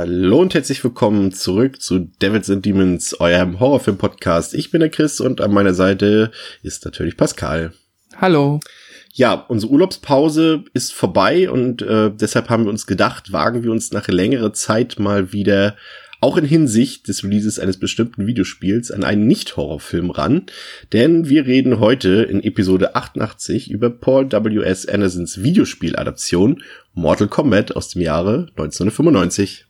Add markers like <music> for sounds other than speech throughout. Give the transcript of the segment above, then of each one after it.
Hallo und herzlich willkommen zurück zu Devils and Demons, eurem Horrorfilm-Podcast. Ich bin der Chris und an meiner Seite ist natürlich Pascal. Hallo. Ja, unsere Urlaubspause ist vorbei und äh, deshalb haben wir uns gedacht, wagen wir uns nach längerer Zeit mal wieder auch in Hinsicht des Releases eines bestimmten Videospiels an einen Nicht-Horrorfilm ran, denn wir reden heute in Episode 88 über Paul W.S. Andersons Videospieladaption Mortal Kombat aus dem Jahre 1995.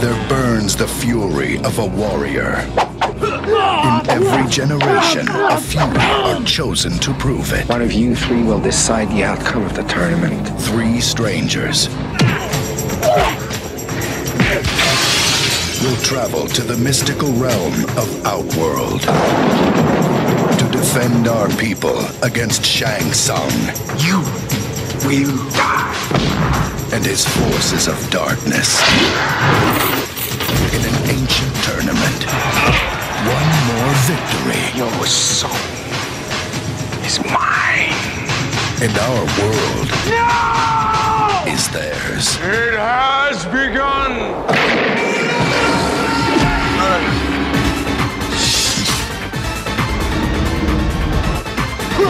There burns the fury of a warrior. In every generation, a few are chosen to prove it. One of you three will decide the outcome of the tournament. Three strangers will travel to the mystical realm of Outworld to defend our people against Shang Tsung You will die. and his forces of darkness. In an ancient tournament, one more victory, Your soul is mine. and our world is theirs. It has begun. You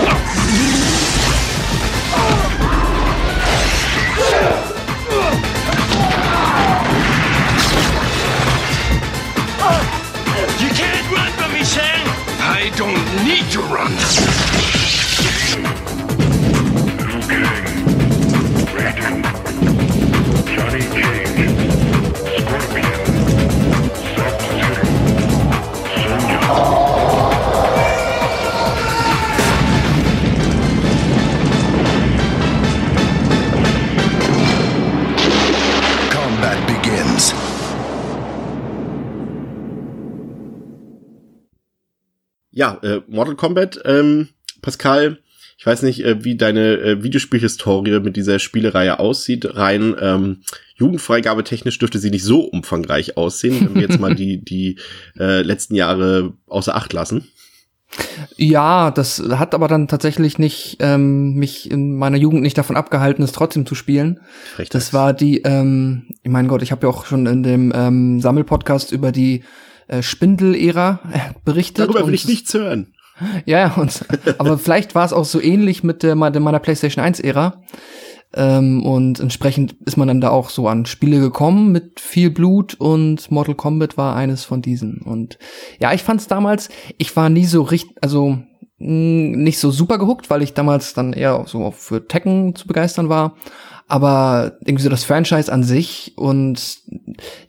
can't run from me, Shang! I don't need to run. Ja, äh, Mortal Kombat, ähm, Pascal, ich weiß nicht, äh, wie deine äh, Videospielhistorie mit dieser Spielereihe aussieht. Rein ähm, Jugendfreigabe technisch dürfte sie nicht so umfangreich aussehen, wenn wir jetzt mal <laughs> die, die äh, letzten Jahre außer Acht lassen. Ja, das hat aber dann tatsächlich nicht ähm, mich in meiner Jugend nicht davon abgehalten, es trotzdem zu spielen. Frechheit. Das war die, ähm, ich mein Gott, ich habe ja auch schon in dem ähm, Sammelpodcast über die äh, Spindel-Ära äh, berichtet. Darüber will und ich nichts hören. <laughs> Ja, und, aber vielleicht war es auch so ähnlich mit der, meiner meiner PlayStation 1-Ära. Ähm, und entsprechend ist man dann da auch so an Spiele gekommen mit viel Blut und Mortal Kombat war eines von diesen. Und ja, ich fand's damals, ich war nie so richtig, also mh, nicht so super gehuckt, weil ich damals dann eher so für Tekken zu begeistern war. Aber irgendwie so das Franchise an sich und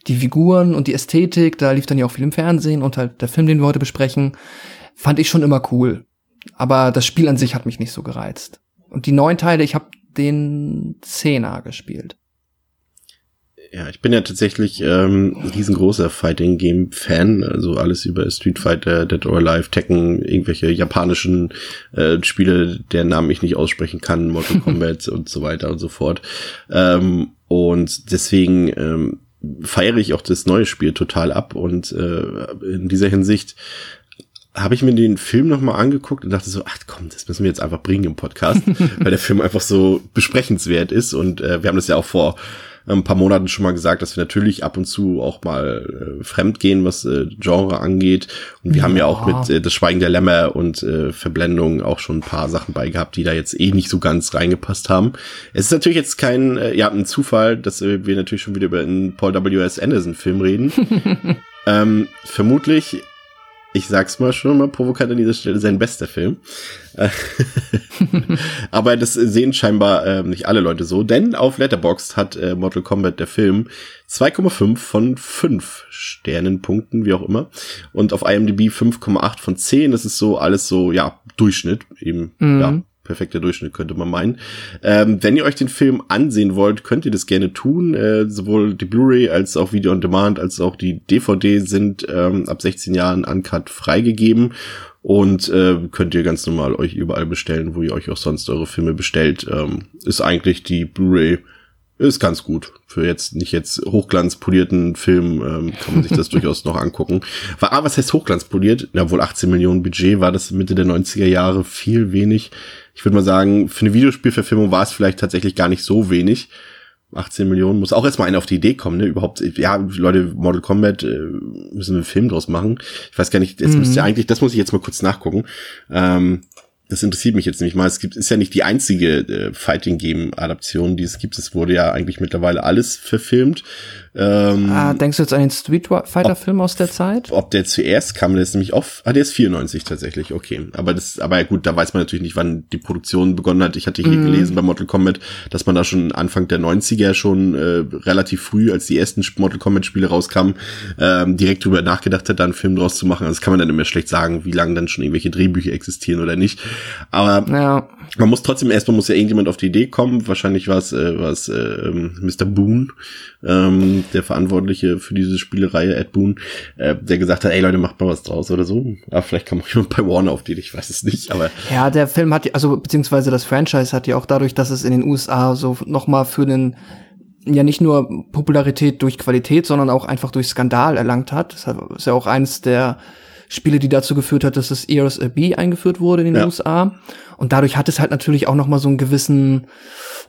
die Figuren und die Ästhetik, da lief dann ja auch viel im Fernsehen und halt der Film, den wir heute besprechen, fand ich schon immer cool. Aber das Spiel an sich hat mich nicht so gereizt. Und die neun Teile, ich habe den Zehner gespielt. Ja, ich bin ja tatsächlich ähm, ein riesengroßer Fighting Game Fan, also alles über Street Fighter, Dead or Alive, Tekken, irgendwelche japanischen äh, Spiele, deren Namen ich nicht aussprechen kann, Mortal <laughs> Kombat und so weiter und so fort. Ähm, und deswegen ähm, feiere ich auch das neue Spiel total ab und äh, in dieser Hinsicht habe ich mir den Film nochmal angeguckt und dachte so, ach komm, das müssen wir jetzt einfach bringen im Podcast, <laughs> weil der Film einfach so besprechenswert ist und äh, wir haben das ja auch vor ein paar Monaten schon mal gesagt, dass wir natürlich ab und zu auch mal äh, fremd gehen, was äh, Genre angeht. Und wir Ja. haben ja auch mit äh, Das Schweigen der Lämmer und äh, Verblendung auch schon ein paar Sachen bei gehabt, die da jetzt eh nicht so ganz reingepasst haben. Es ist natürlich jetzt kein, äh, ja, ein Zufall, dass äh, wir natürlich schon wieder über einen Paul W.S. Anderson Film reden. <laughs> ähm, vermutlich ich sag's mal schon mal provokant an dieser Stelle, sein bester Film. <laughs> Aber das sehen scheinbar äh, nicht alle Leute so, denn auf Letterboxd hat äh, Mortal Kombat der Film 2,5 von 5 Sternenpunkten, wie auch immer. Und auf IMDb 5,8 von 10. Das ist so alles so, ja, Durchschnitt, eben, Mhm. ja, perfekter Durchschnitt, könnte man meinen. Ähm, wenn ihr euch den Film ansehen wollt, könnt ihr das gerne tun. Äh, sowohl die Blu-ray als auch Video on Demand als auch die DVD sind ähm, ab 16 Jahren uncut freigegeben und äh, könnt ihr ganz normal euch überall bestellen, wo ihr euch auch sonst eure Filme bestellt. Ähm, ist eigentlich die Blu-ray ist ganz gut. Für jetzt nicht jetzt hochglanzpolierten Film ähm, kann man sich das <laughs> durchaus noch angucken. War, ah, was heißt hochglanzpoliert? Na, wohl 18 Millionen Budget war das Mitte der 90er Jahre viel wenig. Ich würde mal sagen, für eine Videospielverfilmung war es vielleicht tatsächlich gar nicht so wenig. 18 Millionen muss auch erstmal einer auf die Idee kommen, ne? Überhaupt, ja, Leute, Mortal Kombat äh, müssen wir einen Film draus machen. Ich weiß gar nicht, jetzt müsst ihr eigentlich, das muss ich jetzt mal kurz nachgucken. Ähm, das interessiert mich jetzt nämlich mal. Es gibt, ist ja nicht die einzige äh, Fighting Game Adaption, die es gibt. Es wurde ja eigentlich mittlerweile alles verfilmt. Ähm, Ah, denkst du jetzt an den Street Fighter Film aus der Zeit? ob der zuerst kam, der ist nämlich auf, ah, der ist 94 tatsächlich, okay. Aber das, aber gut, da weiß man natürlich nicht, wann die Produktion begonnen hat. Ich hatte hier gelesen bei Mortal Kombat, dass man da schon Anfang der 90er schon äh, relativ früh, als die ersten Mortal Kombat Spiele rauskamen, ähm, direkt drüber nachgedacht hat, da einen Film draus zu machen. Also Das kann man dann immer schlecht sagen, wie lange dann schon irgendwelche Drehbücher existieren oder nicht. Aber Ja. man muss trotzdem erstmal muss ja irgendjemand auf die Idee kommen. Wahrscheinlich war es äh, war es, äh, ähm, Mr. Boone, ähm, der Verantwortliche für diese Spielereihe, Ed Boone, äh, der gesagt hat, ey Leute, macht mal was draus oder so. Aber vielleicht kam auch jemand bei Warner auf die, ich weiß es nicht. Aber Ja, der Film hat, also beziehungsweise das Franchise hat ja auch dadurch, dass es in den USA so nochmal für den ja nicht nur Popularität durch Qualität, sondern auch einfach durch Skandal erlangt hat. Das ist ja auch eines der Spiele, die dazu geführt hat, dass das Ears a B eingeführt wurde in den Ja. USA. Und dadurch hat es halt natürlich auch nochmal so einen gewissen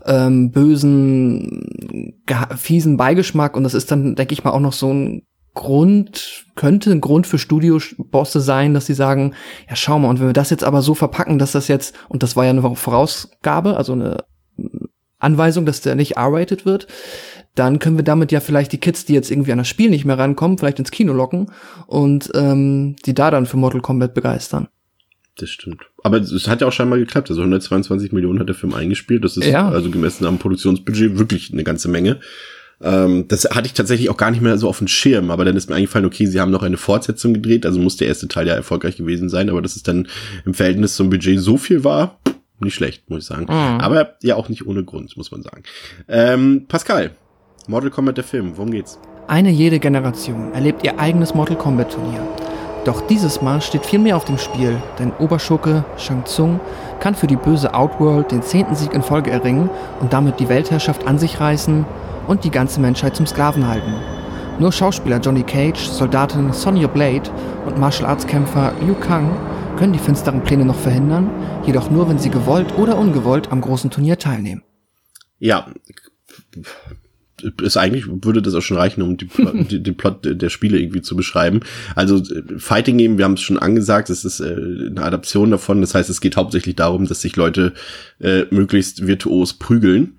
ähm, bösen, fiesen Beigeschmack. Und das ist dann, denke ich mal, auch noch so ein Grund, könnte ein Grund für Studiobosse sein, dass sie sagen, ja, schau mal, und wenn wir das jetzt aber so verpacken, dass das jetzt, und das war ja eine Vorausgabe, also eine Anweisung, dass der nicht R-rated wird, dann können wir damit ja vielleicht die Kids, die jetzt irgendwie an das Spiel nicht mehr rankommen, vielleicht ins Kino locken und ähm, die da dann für Mortal Kombat begeistern. das stimmt. Aber es hat ja auch scheinbar geklappt. Also 122 Millionen hat der Film eingespielt. Das ist Ja. also gemessen am Produktionsbudget wirklich eine ganze Menge. Ähm, das hatte ich tatsächlich auch gar nicht mehr so auf dem Schirm, aber dann ist mir eingefallen, okay, sie haben noch eine Fortsetzung gedreht, also muss der erste Teil ja erfolgreich gewesen sein, aber dass es dann im Verhältnis zum Budget so viel war, nicht schlecht, muss ich sagen. Aber ja auch nicht ohne Grund, muss man sagen. Ähm, Pascal, Mortal Kombat der Film, worum geht's? Eine jede Generation erlebt ihr eigenes Mortal Kombat Turnier. Doch dieses Mal steht viel mehr auf dem Spiel, denn Oberschurke Shang Tsung kann für die böse Outworld den zehnten Sieg in Folge erringen und damit die Weltherrschaft an sich reißen und die ganze Menschheit zum Sklaven halten. Nur Schauspieler Johnny Cage, Soldatin Sonya Blade und Martial Arts Kämpfer Liu Kang können die finsteren Pläne noch verhindern, jedoch nur, wenn sie gewollt oder ungewollt am großen Turnier teilnehmen. Ja, ist eigentlich würde das auch schon reichen, um die, <laughs> die, den Plot der Spiele irgendwie zu beschreiben. Also äh, Fighting Game, wir haben es schon angesagt, es ist äh, eine Adaption davon. Das heißt, es geht hauptsächlich darum, dass sich Leute äh, möglichst virtuos prügeln.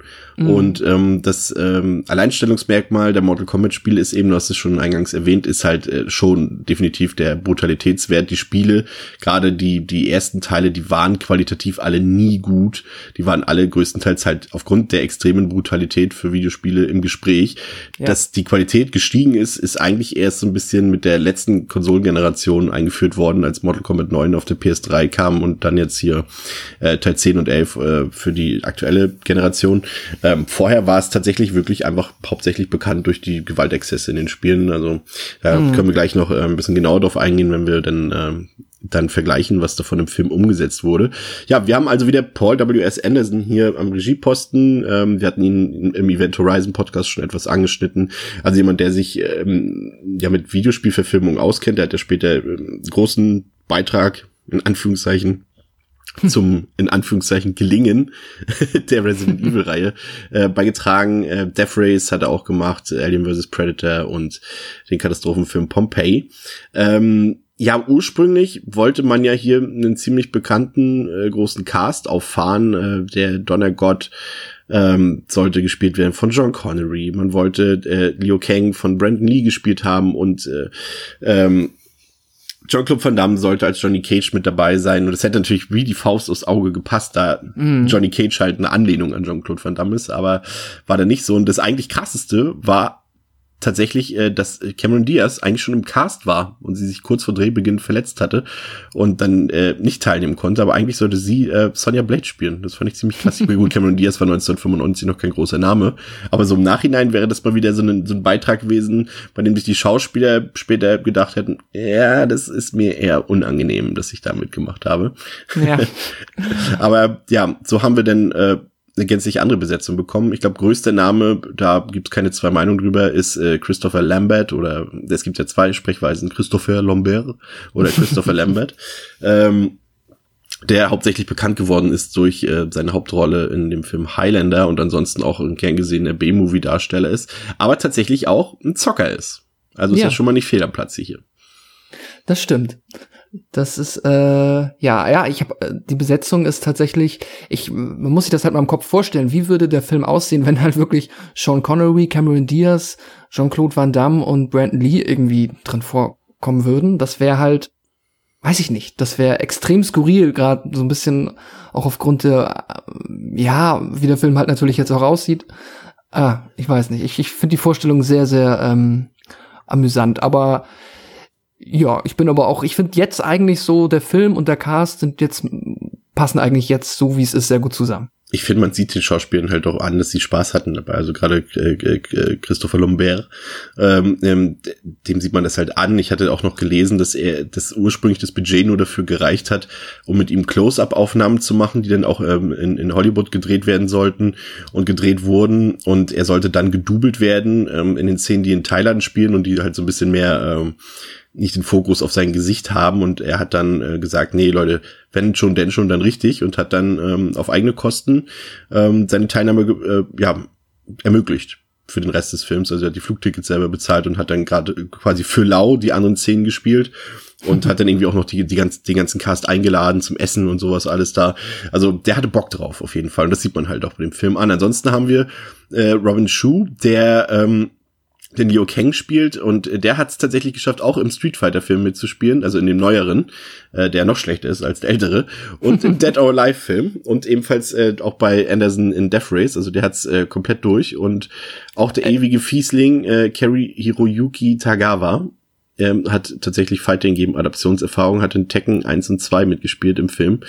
Und ähm, das ähm, Alleinstellungsmerkmal der Mortal Kombat Spiele ist eben, du hast es schon eingangs erwähnt, ist halt äh, schon definitiv der Brutalitätswert. Die Spiele, gerade die die ersten Teile, die waren qualitativ alle nie gut. Die waren alle größtenteils halt aufgrund der extremen Brutalität für Videospiele im Gespräch. Ja. Dass die Qualität gestiegen ist, ist eigentlich erst so ein bisschen mit der letzten Konsolengeneration eingeführt worden, als Mortal Kombat 9 auf der PS3 kam und dann jetzt hier äh, Teil 10 und 11 äh, für die aktuelle Generation. Ähm, vorher war es tatsächlich wirklich einfach hauptsächlich bekannt durch die Gewaltexzesse in den Spielen. Also da können wir gleich noch äh, ein bisschen genauer drauf eingehen, wenn wir dann ähm, dann vergleichen, was da von dem Film umgesetzt wurde. Ja, wir haben also wieder Paul W.S. Anderson hier am Regieposten. Ähm, wir hatten ihn im Event Horizon Podcast schon etwas angeschnitten. Also jemand, der sich ähm, ja mit Videospielverfilmung auskennt. Der hat ja später ähm, großen Beitrag, in Anführungszeichen, zum in Anführungszeichen Gelingen <laughs> der Resident <laughs> Evil Reihe äh, beigetragen. Äh, Death Race hat er auch gemacht, Alien vs Predator und den Katastrophenfilm Pompeii. Ähm, ja, ursprünglich wollte man ja hier einen ziemlich bekannten äh, großen Cast auffahren. Äh, der Donnergott ähm, sollte gespielt werden von John Connery. Man wollte äh, Liu Kang von Brandon Lee gespielt haben und äh, ähm, Jean-Claude Van Damme sollte als Johnny Cage mit dabei sein und es hätte natürlich wie die Faust aufs Auge gepasst, da Mhm. Johnny Cage halt eine Anlehnung an Jean-Claude Van Damme ist, aber war da nicht so. Und das eigentlich krasseste war tatsächlich, äh, dass Cameron Diaz eigentlich schon im Cast war und sie sich kurz vor Drehbeginn verletzt hatte und dann äh, nicht teilnehmen konnte, aber eigentlich sollte sie äh, Sonja Blade spielen. Das fand ich ziemlich krass. Gut, Cameron Diaz war 1995 noch kein großer Name, aber so im Nachhinein wäre das mal wieder so ein, so ein Beitrag gewesen, bei dem sich die Schauspieler später gedacht hätten, ja, das ist mir eher unangenehm, dass ich da mitgemacht habe. Ja. <laughs> Aber ja, so haben wir dann äh, eine gänzlich andere Besetzung bekommen. Ich glaube, größter Name, da gibt's keine zwei Meinungen drüber, ist äh, Christopher Lambert oder es gibt ja zwei Sprechweisen, Christopher Lambert oder Christopher <laughs> Lambert. Ähm, der hauptsächlich bekannt geworden ist durch äh, seine Hauptrolle in dem Film Highlander und ansonsten auch ein gern gesehener B-Movie-Darsteller ist, aber tatsächlich auch ein Zocker ist. Also ist Ja. ja schon mal nicht fehl am Platz hier. Das stimmt. Das ist äh, ja, ja, ich habe die Besetzung ist tatsächlich, ich man muss sich das halt mal im Kopf vorstellen, wie würde der Film aussehen, <laughs> wenn halt wirklich Sean Connery, Cameron Diaz, Jean-Claude Van Damme und Brandon Lee irgendwie drin vorkommen würden? Das wäre halt weiß ich nicht, das wäre extrem skurril, gerade so ein bisschen auch aufgrund der äh, ja, wie der Film halt natürlich jetzt auch aussieht. Ah, ich weiß nicht. Ich, ich finde die Vorstellung sehr, sehr ähm, amüsant. Aber ja, ich bin aber auch, ich finde jetzt eigentlich so, der Film und der Cast sind jetzt, passen eigentlich jetzt so, wie es ist, sehr gut zusammen. ich finde, man sieht den Schauspielern halt auch an, dass sie Spaß hatten dabei. Also gerade äh, äh, Christopher Lambert, ähm, ähm, dem sieht man das halt an. Ich hatte auch noch gelesen, dass er das ursprünglich das Budget nur dafür gereicht hat, um mit ihm Close-up-Aufnahmen zu machen, die dann auch ähm, in, in Hollywood gedreht werden sollten und gedreht wurden. Und er sollte dann gedoubelt werden ähm, in den Szenen, die in Thailand spielen und die halt so ein bisschen mehr ähm, nicht den Fokus auf sein Gesicht haben und er hat dann äh, gesagt, nee Leute, wenn schon, denn schon, dann richtig und hat dann ähm, auf eigene Kosten ähm, seine Teilnahme äh, ja ermöglicht für den Rest des Films. Also er hat die Flugtickets selber bezahlt und hat dann gerade quasi für lau die anderen Szenen gespielt und hat dann irgendwie auch noch die, die ganz, den ganzen Cast eingeladen zum Essen und sowas alles da. Also der hatte Bock drauf auf jeden Fall und das sieht man halt auch bei dem Film an. Ansonsten haben wir äh, Robin Shu, der ähm, den Liu Kang spielt und der hat es tatsächlich geschafft, auch im Street Fighter Film mitzuspielen, also in dem neueren, äh, der noch schlechter ist als der ältere und im <laughs> Dead or Alive Film und ebenfalls äh, auch bei Anderson in Death Race, also der hat's äh, komplett durch und auch der ewige Fiesling äh, Kerry Hiroyuki Tagawa ähm, hat tatsächlich Fighting Game Adaptionserfahrung, hat in Tekken 1 und 2 mitgespielt im Film.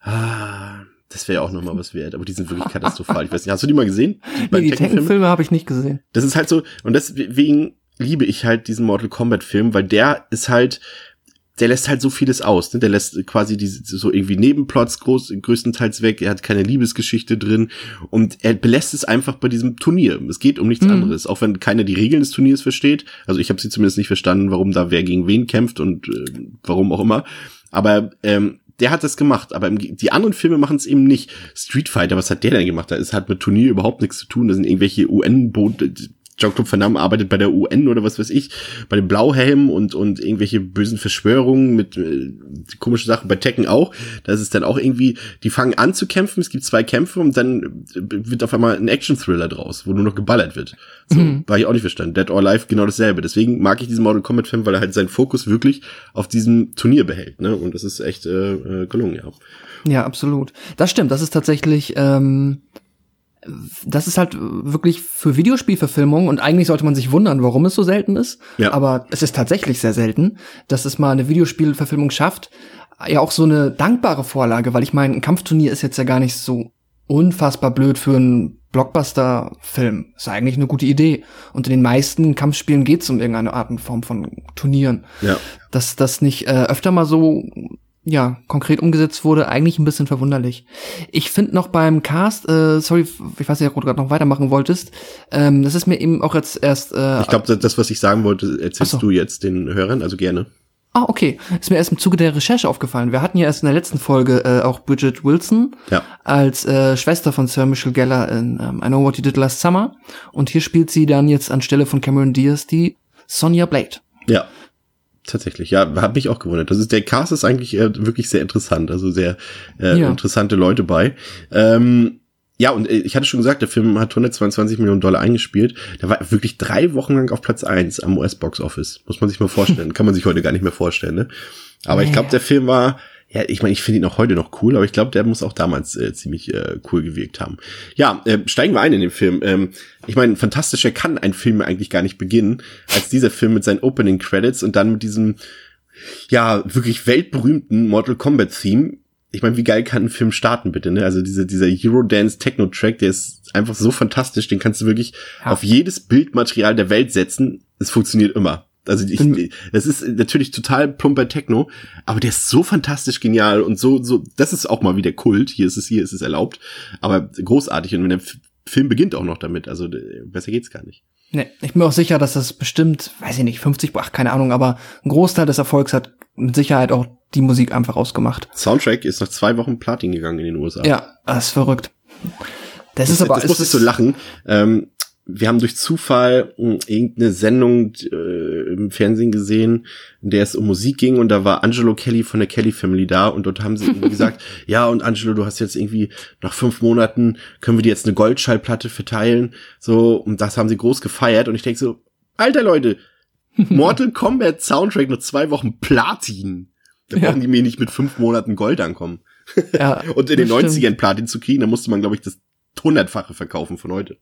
Ah, das wäre ja auch noch mal was wert, aber die sind wirklich katastrophal. Ich weiß nicht, hast du die mal gesehen? Die Nee, die Tekken-Filme? Habe ich nicht gesehen. Das ist halt so, und deswegen liebe ich halt diesen Mortal Kombat Film, weil der ist halt, der lässt halt so vieles aus, ne? Der lässt quasi diese, so irgendwie Nebenplots groß, größtenteils weg, er hat keine Liebesgeschichte drin und er belässt es einfach bei diesem Turnier. Es geht um nichts Mhm. anderes, auch wenn keiner die Regeln des Turniers versteht. Also ich habe sie zumindest nicht verstanden, warum da wer gegen wen kämpft und äh, warum auch immer. Aber ähm, der hat das gemacht, aber im, die anderen Filme machen es eben nicht. Street Fighter, was hat der denn gemacht? Das hat mit Turnier überhaupt nichts zu tun. Das sind irgendwelche UN-Boote. Jean-Claude Van Damme arbeitet bei der UN oder was weiß ich, bei den Blauhelmen und, und irgendwelche bösen Verschwörungen mit äh, komischen Sachen, bei Tekken auch. Da ist es dann auch irgendwie, die fangen an zu kämpfen, es gibt zwei Kämpfe und dann äh, wird auf einmal ein Action-Thriller draus, wo nur noch geballert wird. So, war ich auch nicht verstanden. Dead or Alive genau dasselbe. Deswegen mag ich diesen Mortal Kombat-Film, weil er halt seinen Fokus wirklich auf diesem Turnier behält. Ne? Und das ist echt äh, äh, gelungen, ja. Ja, absolut. Das stimmt. Das ist tatsächlich, ähm, das ist halt wirklich für Videospielverfilmung und eigentlich sollte man sich wundern, warum es so selten ist. Ja. Aber es ist tatsächlich sehr selten, dass es mal eine Videospielverfilmung schafft. Ja, auch so eine dankbare Vorlage, weil ich meine, ein Kampfturnier ist jetzt ja gar nicht so unfassbar blöd für einen Blockbuster-Film. Ist eigentlich eine gute Idee. Und in den meisten Kampfspielen geht es um irgendeine Art und Form von Turnieren. Ja. Dass das nicht äh, öfter mal so ja, konkret umgesetzt wurde, eigentlich ein bisschen verwunderlich. Ich finde noch beim Cast, äh, sorry, ich weiß nicht, ob du gerade noch weitermachen wolltest, ähm, das ist mir eben auch jetzt erst, äh, Ich glaube, das, was ich sagen wollte, erzählst so. du jetzt den Hörern, also gerne. ah, okay, ist mir erst im Zuge der Recherche aufgefallen. Wir hatten ja erst in der letzten Folge äh, auch Bridget Wilson Ja. als äh, Schwester von Sir Michelle Geller in ähm, I Know What You Did Last Summer und hier spielt sie dann jetzt anstelle von Cameron Diaz die Sonja Blade. Ja. Tatsächlich, ja, hat mich auch gewundert. Das ist, der Cast ist eigentlich äh, wirklich sehr interessant, also sehr äh, Ja. interessante Leute bei. Ähm, ja, und äh, ich hatte schon gesagt, der Film hat 122 Millionen Dollar eingespielt. Der war wirklich drei Wochen lang auf Platz eins am US-Box Office. Muss man sich mal vorstellen. <laughs> Kann man sich heute gar nicht mehr vorstellen, ne? Aber ich glaube, der Film war, ja, ich meine, ich finde ihn auch heute noch cool, aber ich glaube, der muss auch damals äh, ziemlich äh, cool gewirkt haben. Ja, äh, steigen wir ein in den Film. Ähm, ich meine, fantastischer kann ein Film eigentlich gar nicht beginnen, als dieser Film mit seinen Opening Credits und dann mit diesem, ja, wirklich weltberühmten Mortal Kombat Theme. Ich meine, wie geil kann ein Film starten, bitte, ne? Also diese, dieser Eurodance Techno-Track, der ist einfach so fantastisch, den kannst du wirklich Ja. auf jedes Bildmaterial der Welt setzen. Es funktioniert immer. Also ich, das ist natürlich total plumper Techno, aber der ist so fantastisch genial und so, so, das ist auch mal wieder Kult. Hier ist es, hier ist es erlaubt, aber großartig. Und wenn der Film beginnt auch noch damit, also besser geht's gar nicht. Nee, ich bin mir auch sicher, dass das bestimmt, weiß ich nicht, 50, ach, keine Ahnung, aber ein Großteil des Erfolgs hat mit Sicherheit auch die Musik einfach ausgemacht. Soundtrack ist nach zwei Wochen Platin gegangen in den USA. Ja, das ist verrückt. Das, ist das, aber, das muss ich ist- so lachen. Ähm, wir haben durch Zufall mh, irgendeine Sendung äh, im Fernsehen gesehen, in der es um Musik ging und da war Angelo Kelly von der Kelly Family da und dort haben sie irgendwie <laughs> gesagt, ja und Angelo, du hast jetzt irgendwie nach fünf Monaten können wir dir jetzt eine Goldschallplatte verteilen, so und das haben sie groß gefeiert und ich denke so, alter Leute, <laughs> Mortal Kombat Soundtrack nur zwei Wochen Platin. Da Ja. brauchen die mir nicht mit fünf Monaten Gold ankommen. ja, <laughs> Und in den stimmt. 90ern Platin zu kriegen, da musste man, glaube ich, das hundertfache verkaufen von heute.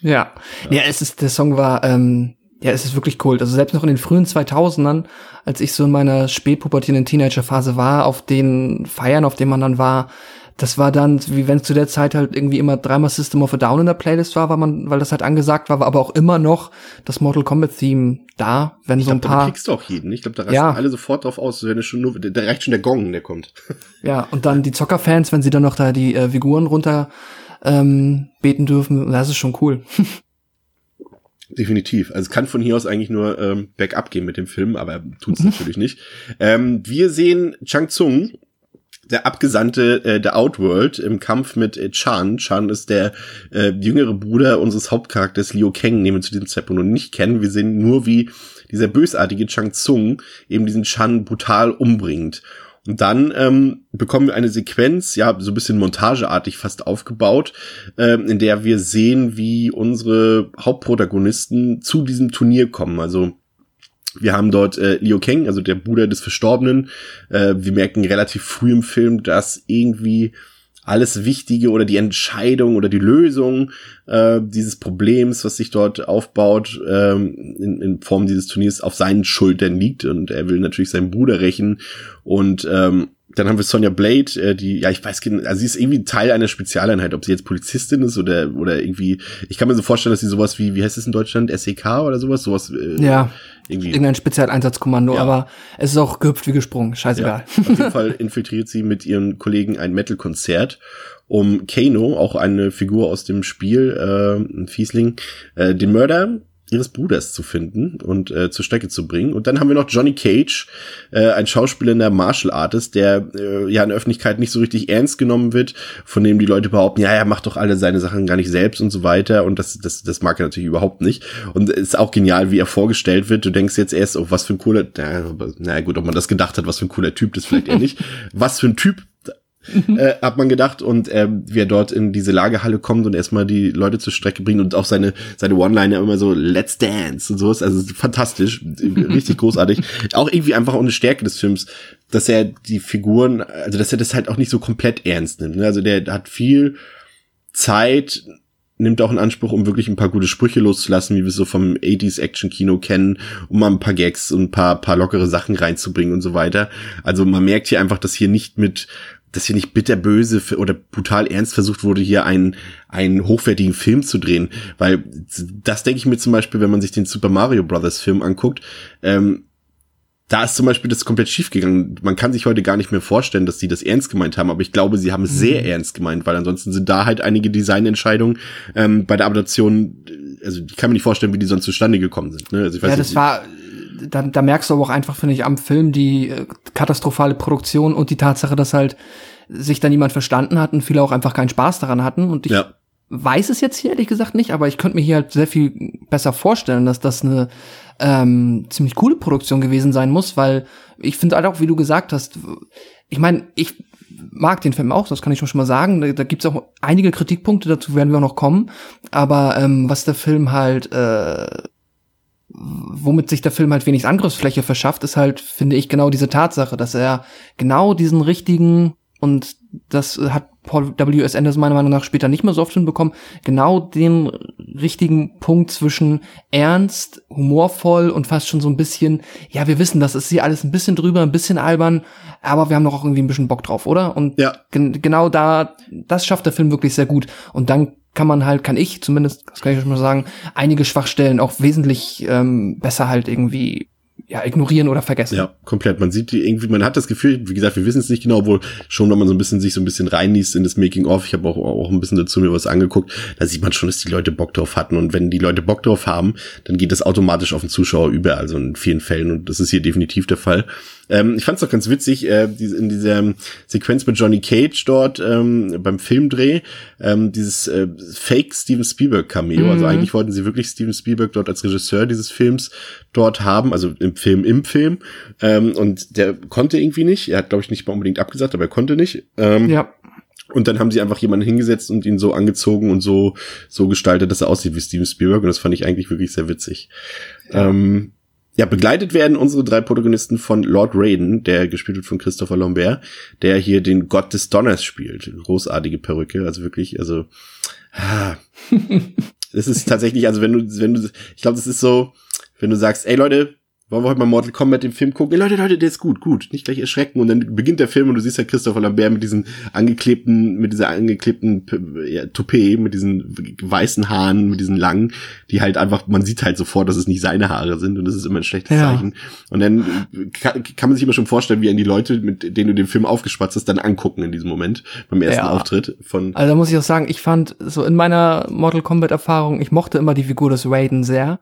Ja. ja, es ist, der Song war, ähm, ja, es ist wirklich cool. Also selbst noch in den frühen 2000ern, als ich so in meiner spätpubertierenden Teenagerphase war, auf den Feiern, auf denen man dann war, das war dann, wie wenn es zu der Zeit halt irgendwie immer dreimal System of a Down in der Playlist war, weil man, weil das halt angesagt war, war aber auch immer noch das Mortal Kombat Theme da, wenn Ich so ein glaube, da paar, kriegst du auch jeden. Ich glaube, da rasten Ja. alle sofort drauf aus, wenn es schon nur, da reicht schon der Gong, der kommt. <laughs> ja, und dann die Zockerfans, wenn sie dann noch da die äh, Figuren runter ähm, beten dürfen, das ist schon cool. <laughs> Definitiv. Also es kann von hier aus eigentlich nur ähm, Backup gehen mit dem Film, aber tut's Mhm. natürlich nicht. Ähm, wir sehen Chang Tsung, der Abgesandte äh, der Outworld im Kampf mit äh, Chan. Chan ist der äh, jüngere Bruder unseres Hauptcharakters Liu Kang, den wir zu diesem Zeitpunkt noch nicht kennen. Wir sehen nur, wie dieser bösartige Chang Tsung eben diesen Chan brutal umbringt. Und dann ähm, bekommen wir eine Sequenz, ja, so ein bisschen montageartig fast aufgebaut, ähm, in der wir sehen, wie unsere Hauptprotagonisten zu diesem Turnier kommen. Also wir haben dort äh, Liu Kang, also der Bruder des Verstorbenen. Äh, wir merken relativ früh im Film, dass irgendwie alles Wichtige oder die Entscheidung oder die Lösung äh, dieses Problems, was sich dort aufbaut, ähm, in, in Form dieses Turniers auf seinen Schultern liegt. Und er will natürlich seinen Bruder rächen. Und ähm, dann haben wir Sonja Blade, äh, die, ja, ich weiß genau, also sie ist irgendwie Teil einer Spezialeinheit, ob sie jetzt Polizistin ist oder, oder irgendwie, ich kann mir so vorstellen, dass sie sowas wie, wie heißt es in Deutschland, SEK oder sowas, sowas, äh, Ja, irgendwie. irgendein Spezialeinsatzkommando, Ja. aber es ist auch gehüpft wie gesprungen, scheißegal. Ja, auf jeden Fall infiltriert sie mit ihren Kollegen ein Metal-Konzert, um Kano, auch eine Figur aus dem Spiel, äh, ein Fiesling, äh, den Mörder ihres Bruders zu finden und äh, zur Strecke zu bringen. Und dann haben wir noch Johnny Cage, äh, ein schauspielender Martial Artist, der äh, ja in der Öffentlichkeit nicht so richtig ernst genommen wird, von dem die Leute behaupten, ja, er macht doch alle seine Sachen gar nicht selbst und so weiter. Und das, das, das mag er natürlich überhaupt nicht. Und es ist auch genial, wie er vorgestellt wird. Du denkst jetzt erst, oh, was für ein cooler, na, na gut, ob man das gedacht hat, was für ein cooler Typ, das vielleicht eher nicht. <laughs> Was für ein Typ, äh, hat man gedacht und ähm, wie er dort in diese Lagerhalle kommt und erstmal die Leute zur Strecke bringt und auch seine seine One-Liner immer so Let's Dance und sowas, also fantastisch, richtig großartig. <laughs> Auch irgendwie einfach auch eine Stärke des Films, dass er die Figuren, also dass er das halt auch nicht so komplett ernst nimmt. ne? Also der hat viel Zeit, nimmt auch in Anspruch, um wirklich ein paar gute Sprüche loszulassen, wie wir es so vom 80s Action-Kino kennen, um mal ein paar Gags und ein paar, paar lockere Sachen reinzubringen und so weiter. Also man merkt hier einfach, dass hier nicht mit dass hier nicht bitterböse oder brutal ernst versucht wurde, hier einen, einen hochwertigen Film zu drehen. Weil das denke ich mir zum Beispiel, wenn man sich den Super Mario Brothers Film anguckt, ähm, da ist zum Beispiel das komplett schief gegangen. Man kann sich heute gar nicht mehr vorstellen, dass sie das ernst gemeint haben, aber ich glaube, sie haben es sehr ernst gemeint, weil ansonsten sind da halt einige Designentscheidungen ähm, bei der Adaption, äh, also ich kann mir nicht vorstellen, wie die sonst zustande gekommen sind. Ne? Also ich weiß Ja, nicht, das war, da, da merkst du aber auch einfach, finde ich, am Film die äh, katastrophale Produktion und die Tatsache, dass halt sich da niemand verstanden hat und viele auch einfach keinen Spaß daran hatten. Und ich Ja. weiß es jetzt hier ehrlich gesagt nicht, aber ich könnte mir hier halt sehr viel besser vorstellen, dass das eine ähm, ziemlich coole Produktion gewesen sein muss, weil ich finde halt auch, wie du gesagt hast, ich meine, ich mag den Film auch, das kann ich schon mal sagen. Da, da gibt es auch einige Kritikpunkte, dazu werden wir auch noch kommen. Aber ähm, was der Film halt, äh, womit sich der Film halt wenig Angriffsfläche verschafft, ist halt, finde ich, genau diese Tatsache, dass er genau diesen richtigen und das hat Paul W.S. Anderson meiner Meinung nach später nicht mehr so oft hinbekommen, genau den richtigen Punkt zwischen ernst, humorvoll und fast schon so ein bisschen, ja, wir wissen, das ist hier alles ein bisschen drüber, ein bisschen albern, aber wir haben doch auch irgendwie ein bisschen Bock drauf, oder? Und Ja. gen genau da, das schafft der Film wirklich sehr gut. Und dann kann man halt, kann ich zumindest, das kann ich schon mal sagen, einige Schwachstellen auch wesentlich ähm, besser halt irgendwie ja, ignorieren oder vergessen. Ja, komplett. Man sieht die irgendwie, man hat das Gefühl, wie gesagt, wir wissen es nicht genau, obwohl schon, wenn man so ein bisschen sich so ein bisschen reinliest in das Making of, ich habe auch, auch ein bisschen dazu mir was angeguckt, da sieht man schon, dass die Leute Bock drauf hatten. Und wenn die Leute Bock drauf haben, dann geht das automatisch auf den Zuschauer über, also in vielen Fällen. Und das ist hier definitiv der Fall. Ähm, ich fand es doch ganz witzig, äh, in dieser Sequenz mit Johnny Cage dort ähm, beim Filmdreh, ähm, dieses äh, Fake Steven Spielberg Cameo. Also eigentlich wollten sie wirklich Steven Spielberg dort als Regisseur dieses Films dort haben, also im Film, im Film. Ähm, und der konnte irgendwie nicht. Er hat, glaube ich, nicht mal unbedingt abgesagt, aber er konnte nicht. Ähm, Ja. und dann haben sie einfach jemanden hingesetzt und ihn so angezogen und so, so gestaltet, dass er aussieht wie Steven Spielberg. Und das fand ich eigentlich wirklich sehr witzig. Ja. Ähm, ja, begleitet werden unsere drei Protagonisten von Lord Raiden, der gespielt wird von Christopher Lambert, der hier den Gott des Donners spielt. Großartige Perücke, also wirklich, also, ah. <laughs> das ist tatsächlich, also wenn du, wenn du, ich glaube, das ist so, wenn du sagst, ey Leute, wollen wir heute mal Mortal Kombat den Film gucken? Ey, Leute, Leute, der ist gut, gut. Nicht gleich erschrecken. Und dann beginnt der Film und du siehst ja Christopher Lambert mit diesen angeklebten, mit dieser angeklebten ja, Toupet, mit diesen weißen Haaren, mit diesen langen, die halt einfach, man sieht halt sofort, dass es nicht seine Haare sind und das ist immer ein schlechtes Ja. Zeichen. Und dann kann, kann man sich immer schon vorstellen, wie an die Leute, mit denen du den Film aufgespatzt hast, dann angucken in diesem Moment, beim ersten Ja. Auftritt von, Also da muss ich auch sagen, ich fand so in meiner Mortal Kombat Erfahrung, ich mochte immer die Figur des Raiden sehr.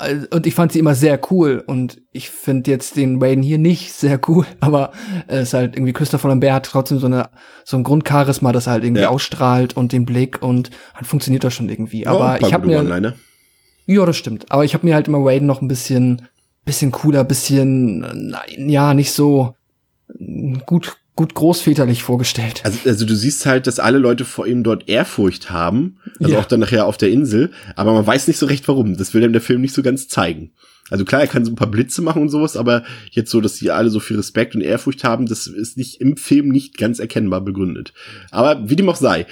Also, Und ich fand sie immer sehr cool. Und ich finde jetzt den Raiden hier nicht sehr cool. <laughs> Aber es ist halt irgendwie Christopher Lambert hat trotzdem so eine so ein Grundcharisma, das halt irgendwie Ja. ausstrahlt und den Blick und dann funktioniert das schon irgendwie. Ja, Aber ich habe mir One-Liner. ja, das stimmt. Aber ich habe mir halt immer Raiden noch ein bisschen, bisschen cooler, bisschen, äh, ja, nicht so äh, gut, gut großväterlich vorgestellt. Also, also du siehst halt, dass alle Leute vor ihm dort Ehrfurcht haben, also Ja. auch dann nachher auf der Insel, aber man weiß nicht so recht warum. Das will dem der Film nicht so ganz zeigen. Also klar, er kann so ein paar Blitze machen und sowas, aber jetzt so, dass die alle so viel Respekt und Ehrfurcht haben, das ist nicht im Film nicht ganz erkennbar begründet. Aber wie dem auch sei,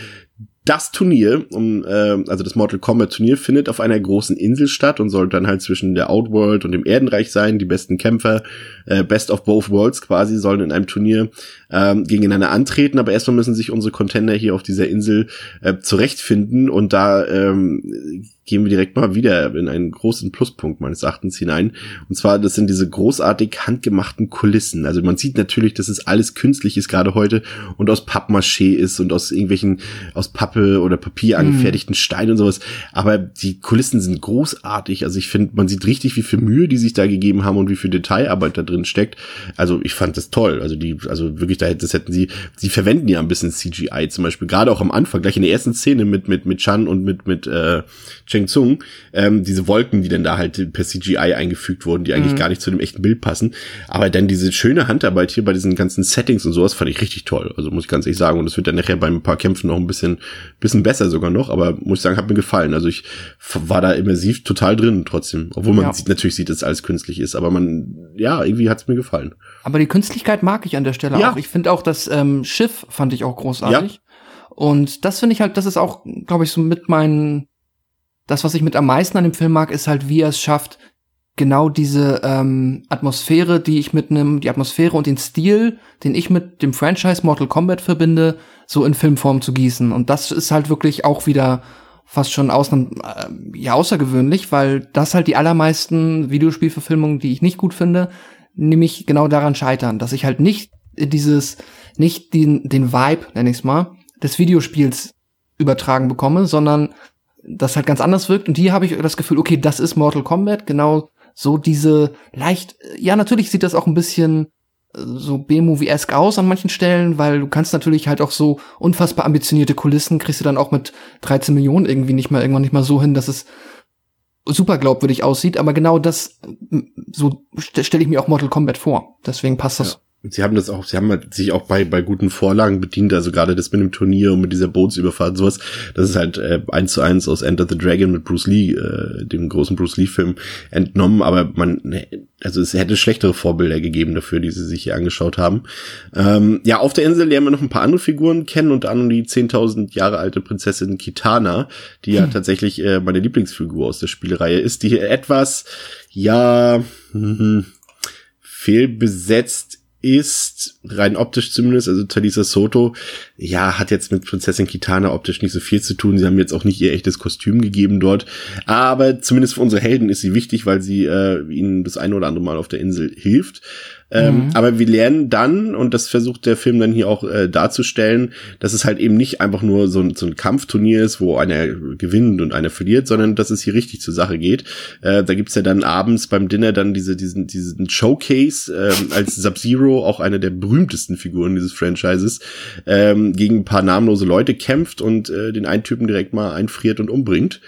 das Turnier, um, äh, also das Mortal Kombat Turnier, findet auf einer großen Insel statt und soll dann halt zwischen der Outworld und dem Erdenreich sein. Die besten Kämpfer, äh, Best of Both Worlds quasi, sollen in einem Turnier ähm, gegeneinander antreten. Aber erstmal müssen sich unsere Contender hier auf dieser Insel äh, zurechtfinden und da ähm, gehen wir direkt mal wieder in einen großen Pluspunkt meines Erachtens hinein. Und zwar, das sind diese großartig handgemachten Kulissen. Also man sieht natürlich, dass es alles künstlich ist, gerade heute, und aus Pappmaché ist und aus irgendwelchen, aus Pappe oder Papier angefertigten Steinen und sowas. Aber die Kulissen sind großartig. Also ich finde, man sieht richtig, wie viel Mühe die sich da gegeben haben und wie viel Detailarbeit da drin steckt. Also ich fand das toll. Also die, also wirklich, da das hätten sie, sie verwenden ja ein bisschen CGI zum Beispiel, gerade auch am Anfang, gleich in der ersten Szene mit, mit, mit Chan und mit, mit, äh, Cheng Tsung, ähm, diese Wolken, die dann da halt per CGI eingefügt wurden, die eigentlich gar nicht zu dem echten Bild passen. Aber dann diese schöne Handarbeit hier bei diesen ganzen Settings und sowas fand ich richtig toll. Also muss ich ganz ehrlich sagen. Und das wird dann nachher bei ein paar Kämpfen noch ein bisschen, bisschen besser sogar noch. Aber muss ich sagen, hat mir gefallen. Also ich war da immersiv total drin trotzdem. Obwohl man Ja. sieht, natürlich sieht, dass alles künstlich ist. Aber man, ja, irgendwie hat's mir gefallen. Aber die Künstlichkeit mag ich an der Stelle Ja. auch. Ich finde auch das ähm, Schiff fand ich auch großartig. Und das finde ich halt, das ist auch, glaube ich, so mit meinen, das, was ich mit am meisten an dem Film mag, ist halt, wie er es schafft, genau diese ähm, Atmosphäre, die ich mit einem, die Atmosphäre und den Stil, den ich mit dem Franchise Mortal Kombat verbinde, so in Filmform zu gießen. Und das ist halt wirklich auch wieder fast schon ausnahm, äh, ja, außergewöhnlich, weil das halt die allermeisten Videospielverfilmungen, die ich nicht gut finde, nämlich genau daran scheitern, dass ich halt nicht dieses, nicht den, den Vibe, nenn ich's mal, des Videospiels übertragen bekomme, sondern das halt ganz anders wirkt. Und hier habe ich das Gefühl, okay, das ist Mortal Kombat, genau so diese leicht, ja, natürlich sieht das auch ein bisschen äh, so B-Movie-esque aus an manchen Stellen, weil du kannst natürlich halt auch so unfassbar ambitionierte Kulissen kriegst du dann auch mit 13 Millionen irgendwie nicht mal irgendwann nicht mal so hin, dass es super glaubwürdig aussieht, aber genau das so st stelle ich mir auch Mortal Kombat vor. Deswegen passt das. Ja sie haben das auch, sie haben halt sich auch bei, bei guten Vorlagen bedient, also gerade das mit dem Turnier und mit dieser Bootsüberfahrt und sowas, das ist halt äh, eins zu eins aus Enter the Dragon mit Bruce Lee, äh, dem großen Bruce Lee-Film, entnommen, aber man, also es hätte schlechtere Vorbilder gegeben dafür, die sie sich hier angeschaut haben. Ähm, ja, auf der Insel lernen wir noch ein paar andere Figuren kennen, unter anderem die 10.000 Jahre alte Prinzessin Kitana, die ja hm. tatsächlich äh, meine Lieblingsfigur aus der Spielereihe ist, die hier etwas, ja, hm, <laughs> fehlbesetzt ist, rein optisch zumindest, also Talisa Soto, ja, hat jetzt mit Prinzessin Kitana optisch nicht so viel zu tun. Sie haben jetzt auch nicht ihr echtes Kostüm gegeben dort. Aber zumindest für unsere Helden ist sie wichtig, weil sie äh, ihnen das eine oder andere Mal auf der Insel hilft. Ähm, mhm. Aber wir lernen dann, und das versucht der Film dann hier auch äh, darzustellen, dass es halt eben nicht einfach nur so ein, so ein Kampfturnier ist, wo einer gewinnt und einer verliert, sondern dass es hier richtig zur Sache geht. Äh, da gibt's ja dann abends beim Dinner dann diese, diesen, diesen Showcase ähm, als Sub-Zero, auch eine der berühmtesten Figuren dieses Franchises, ähm, gegen ein paar namenlose Leute kämpft und äh, den einen Typen direkt mal einfriert und umbringt.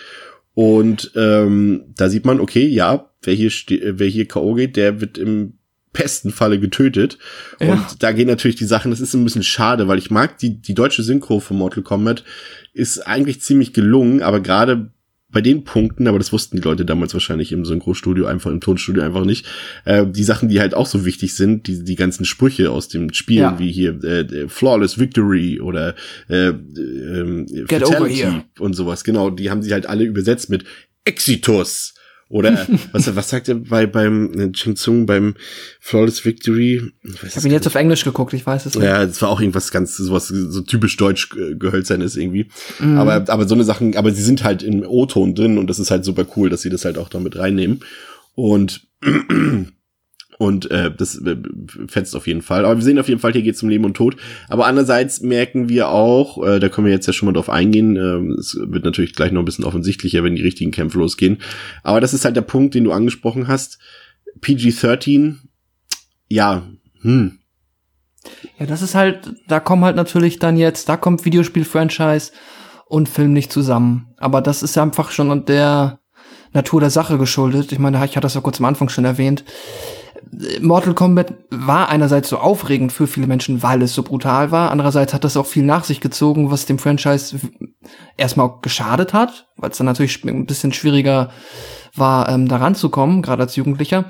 Und ähm, da sieht man, okay, ja, wer hier, wer hier K.O. geht, der wird im besten Falle getötet. Ja. Und da gehen natürlich die Sachen, das ist ein bisschen schade, weil ich mag die, die deutsche Synchro von Mortal Kombat ist eigentlich ziemlich gelungen, aber gerade bei den Punkten, aber das wussten die Leute damals wahrscheinlich im Synchrostudio einfach, im Tonstudio einfach nicht, äh, die Sachen, die halt auch so wichtig sind, die, die ganzen Sprüche aus dem Spielen, ja. wie hier äh, Flawless Victory oder äh, äh, Fatality und sowas, genau, die haben sie halt alle übersetzt mit Exitus oder <laughs> was, was sagt er bei beim äh, Ching Tsung beim Flawless Victory? Ich, ich habe ihn jetzt auf Englisch geguckt, ich weiß es nicht. Ja, das war auch irgendwas ganz sowas so typisch deutsch gehölzern ist irgendwie. Mm. Aber aber so eine Sachen, aber sie sind halt im O-Ton drin und das ist halt super cool, dass sie das halt auch damit reinnehmen. Und und äh, das äh, fetzt auf jeden Fall. Aber wir sehen auf jeden Fall, hier geht es um Leben und Tod. Aber andererseits merken wir auch, äh, da können wir jetzt ja schon mal drauf eingehen, äh, es wird natürlich gleich noch ein bisschen offensichtlicher, wenn die richtigen Kämpfe losgehen. Aber das ist halt der Punkt, den du angesprochen hast. PG-13, ja, hm. Ja, das ist halt, da kommen halt natürlich dann jetzt, da kommt Videospiel-Franchise und Film nicht zusammen. Aber das ist ja einfach schon der Natur der Sache geschuldet. Ich meine, ich hatte das ja kurz am Anfang schon erwähnt Mortal Kombat war einerseits so aufregend für viele Menschen, weil es so brutal war. Andererseits hat das auch viel nach sich gezogen, was dem Franchise erstmal geschadet hat, weil es dann natürlich ein bisschen schwieriger war, ähm, da ranzukommen, gerade als Jugendlicher.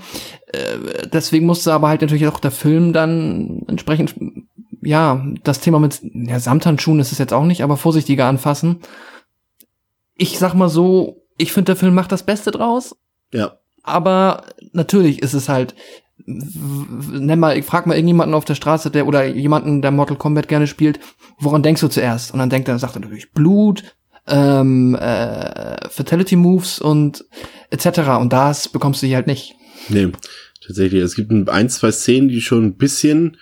Äh, deswegen musste aber halt natürlich auch der Film dann entsprechend, ja, das Thema mit ja, Samthandschuhen ist es jetzt auch nicht, aber vorsichtiger anfassen. Ich sag mal so, ich finde, der Film macht das Beste draus. Ja. Aber natürlich ist es halt, nenn mal, ich frag mal irgendjemanden auf der Straße, der oder jemanden, der Mortal Kombat gerne spielt, woran denkst du zuerst? Und dann denkt er, sagt er natürlich Blut, ähm, äh, Fatality Moves und etc. Und das bekommst du hier halt nicht. Nee, tatsächlich. Es gibt ein, zwei Szenen, die schon ein bisschen,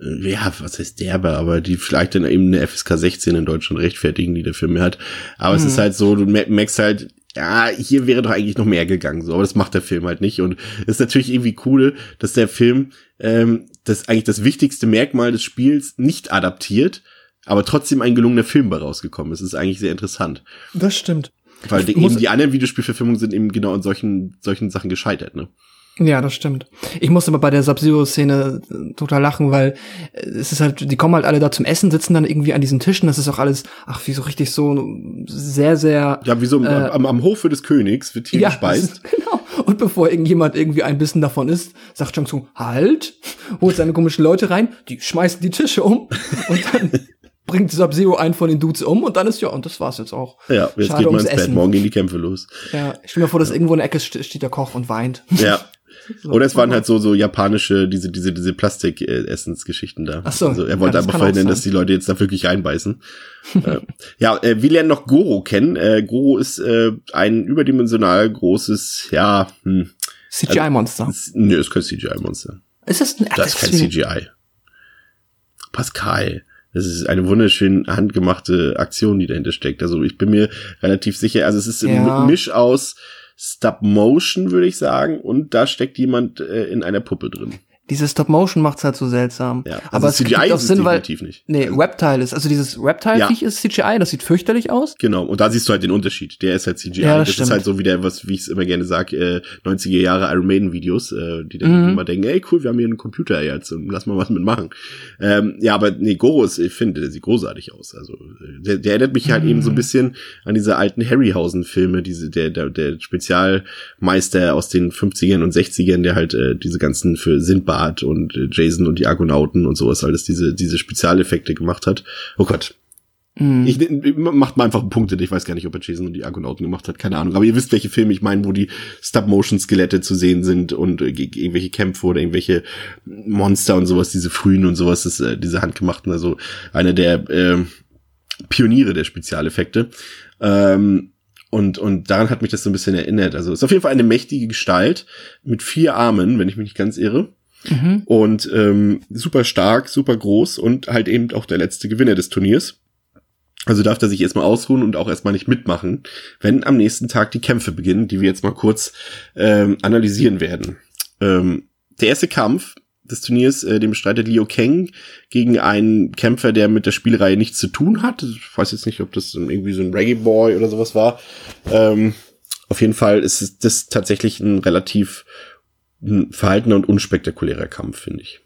äh, ja, was heißt derbe, aber die vielleicht dann eben eine FSK 16 in Deutschland rechtfertigen, die der Film hat. Aber mhm. es ist halt so, du merkst halt, ja, hier wäre doch eigentlich noch mehr gegangen, so, aber das macht der Film halt nicht. Und es ist natürlich irgendwie cool, dass der Film ähm, das eigentlich das wichtigste Merkmal des Spiels nicht adaptiert, aber trotzdem ein gelungener Film bei rausgekommen ist. Das ist eigentlich sehr interessant. Das stimmt. Weil die, eben die anderen Videospielverfilmungen sind eben genau an solchen, solchen Sachen gescheitert, ne? Ja, das stimmt. Ich musste aber bei der Sub-Zero-Szene äh, total lachen, weil äh, es ist halt, die kommen halt alle da zum Essen, sitzen dann irgendwie an diesen Tischen. Das ist auch alles, ach, wie so richtig so sehr, sehr. Ja, wie so äh, am, am Hofe des Königs wird hier ja, <laughs> gespeist. genau. Und bevor irgendjemand irgendwie ein Bissen davon isst, sagt Chang Tsung, halt, holt seine komischen Leute rein, die schmeißen die Tische um <laughs> und dann bringt Sub-Zero einen von den Dudes um und dann ist ja, und das war's jetzt auch. Ja, jetzt Schade geht man ins Bett, morgen gehen die Kämpfe los. Ja, ich stelle mir vor, dass irgendwo in der Ecke steht der Koch und weint. Ja, <laughs> <laughs> Oder es waren halt so, so japanische, diese, diese, diese Plastik-Essensgeschichten da. Ach so. Also er wollte ja, einfach verhindern, dass die Leute jetzt da wirklich reinbeißen. <laughs> äh, ja, äh, wir lernen noch Goro kennen. Äh, Goro ist äh, ein überdimensional großes, ja, hm, CGI-Monster. Also, nö, ist kein CGI-Monster. Ist das ein Das ist kein CGI. Pascal. Das ist eine wunderschön handgemachte Aktion, die dahinter steckt. Also ich bin mir relativ sicher, also es ist ja. ein Misch aus Stop Motion, würde ich sagen, und da steckt jemand äh, in einer Puppe drin. Diese Stop-Motion macht's halt so seltsam. Ja, also aber es CGI gibt auch Sinn, weil definitiv nicht. nee, Reptile ist also dieses Reptile-Viech ist CGI, das sieht fürchterlich aus. Genau, und da siehst du halt den Unterschied. Der ist halt CGI. Ja, das das ist halt so wie der, was, wie ich es immer gerne sage, äh, 90er Jahre Iron Maiden Videos, äh, die dann Mhm. immer denken, ey cool, wir haben hier einen Computer jetzt und lass mal was mitmachen. Ähm, ja, aber nee, Goro ist, ich finde, der sieht großartig aus. Also äh, der, der erinnert mich halt eben Mhm. so ein bisschen an diese alten Harryhausen-Filme, diese, der, der, der Spezialmeister aus den 50ern und 60ern, der halt äh, diese ganzen für Sindbad und äh, Jason und die Argonauten und sowas alles diese, diese Spezialeffekte gemacht hat. Oh Gott, Mhm. ich, ich macht mal einfach Punkte. Ich weiß gar nicht, ob er Jason und die Argonauten gemacht hat, keine Ahnung. Aber ihr wisst, welche Filme ich meine, wo die Stop-Motion-Skelette zu sehen sind und äh, ge- irgendwelche Kämpfe oder irgendwelche Monster und sowas, diese frühen und sowas, das, äh, diese handgemachten, also einer der äh, Pioniere der Spezialeffekte. Ähm, und, und daran hat mich das so ein bisschen erinnert. Also es ist auf jeden Fall eine mächtige Gestalt mit vier Armen, wenn ich mich nicht ganz irre. Mhm. Und ähm, super stark, super groß und halt eben auch der letzte Gewinner des Turniers. Also darf er sich erstmal ausruhen und auch erstmal nicht mitmachen, wenn am nächsten Tag die Kämpfe beginnen, die wir jetzt mal kurz ähm, analysieren werden. Ähm, der erste Kampf des Turniers, äh, den bestreitet Liu Kang gegen einen Kämpfer, der mit der Spielreihe nichts zu tun hat. Ich weiß jetzt nicht, ob das irgendwie so ein Reggae Boy oder sowas war. Ähm, auf jeden Fall ist das tatsächlich ein relativ ein verhaltener und unspektakulärer Kampf, finde ich.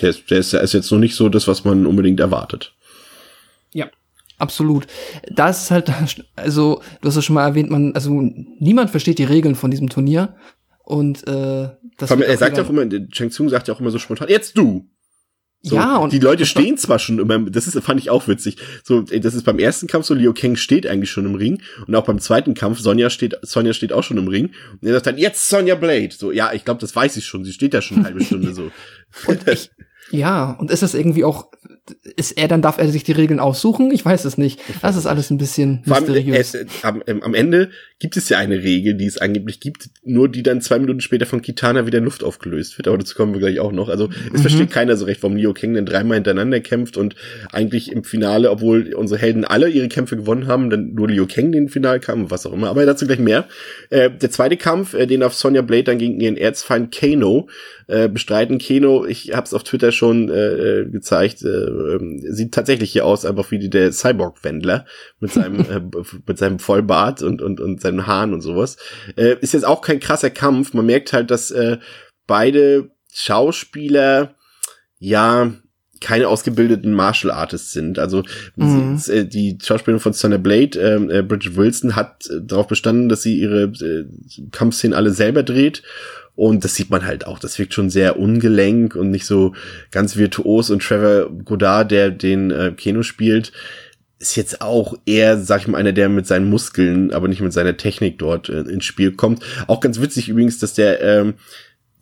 Der ist, der, ist, der ist jetzt noch nicht so das, was man unbedingt erwartet. Ja, absolut. Das ist halt, also, du hast ja schon mal erwähnt, man, also niemand versteht die Regeln von diesem Turnier. Und äh, das allem, er sagt wieder- auch immer, Cheng Tsung sagt ja auch immer so spontan, jetzt du! So, ja, und die Leute stehen zwar schon immer, das ist, fand ich auch witzig. So, das ist beim ersten Kampf so, Liu Kang steht eigentlich schon im Ring und auch beim zweiten Kampf, Sonja steht, Sonja steht auch schon im Ring und er sagt dann, jetzt Sonja Blade. So, ja, ich glaube, das weiß ich schon, sie steht da schon eine halbe Stunde so. <laughs> Ja, und ist das irgendwie auch, ist er, dann darf er sich die Regeln aussuchen? Ich weiß es nicht. Das ist alles ein bisschen Vor allem, mysteriös. äh, äh, am, am Ende gibt es ja eine Regel, die es angeblich gibt, nur die dann zwei Minuten später von Kitana wieder in Luft aufgelöst wird. Aber dazu kommen wir gleich auch noch. Also es Mhm. versteht keiner so recht, warum Liu Kang dann dreimal hintereinander kämpft und eigentlich im Finale, obwohl unsere Helden alle ihre Kämpfe gewonnen haben, dann nur Liu Kang den Finale kam, was auch immer. Aber dazu gleich mehr. Äh, der zweite Kampf, äh, den auf Sonja Blade dann gegen ihren Erzfeind Kano äh, bestreiten. Kano, ich habe es auf Twitter schon äh, äh, gezeigt, äh, ähm, sieht tatsächlich hier aus, einfach wie der Cyborg-Wendler mit seinem <laughs> äh, mit seinem Vollbart und und und seinen Haaren und sowas. Äh, ist jetzt auch kein krasser Kampf. Man merkt halt, dass äh, beide Schauspieler ja keine ausgebildeten Martial Artists sind. Also Mhm. sie- äh, die Schauspielerin von Sonja Blade, ähm, äh, Bridget Wilson, hat äh, darauf bestanden, dass sie ihre äh, Kampfszenen alle selber dreht. Und das sieht man halt auch. Das wirkt schon sehr ungelenk und nicht so ganz virtuos. Und Trevor Goddard, der den äh, Keno spielt, ist jetzt auch eher, sag ich mal, einer, der mit seinen Muskeln, aber nicht mit seiner Technik dort äh, ins Spiel kommt. Auch ganz witzig übrigens, dass der ähm,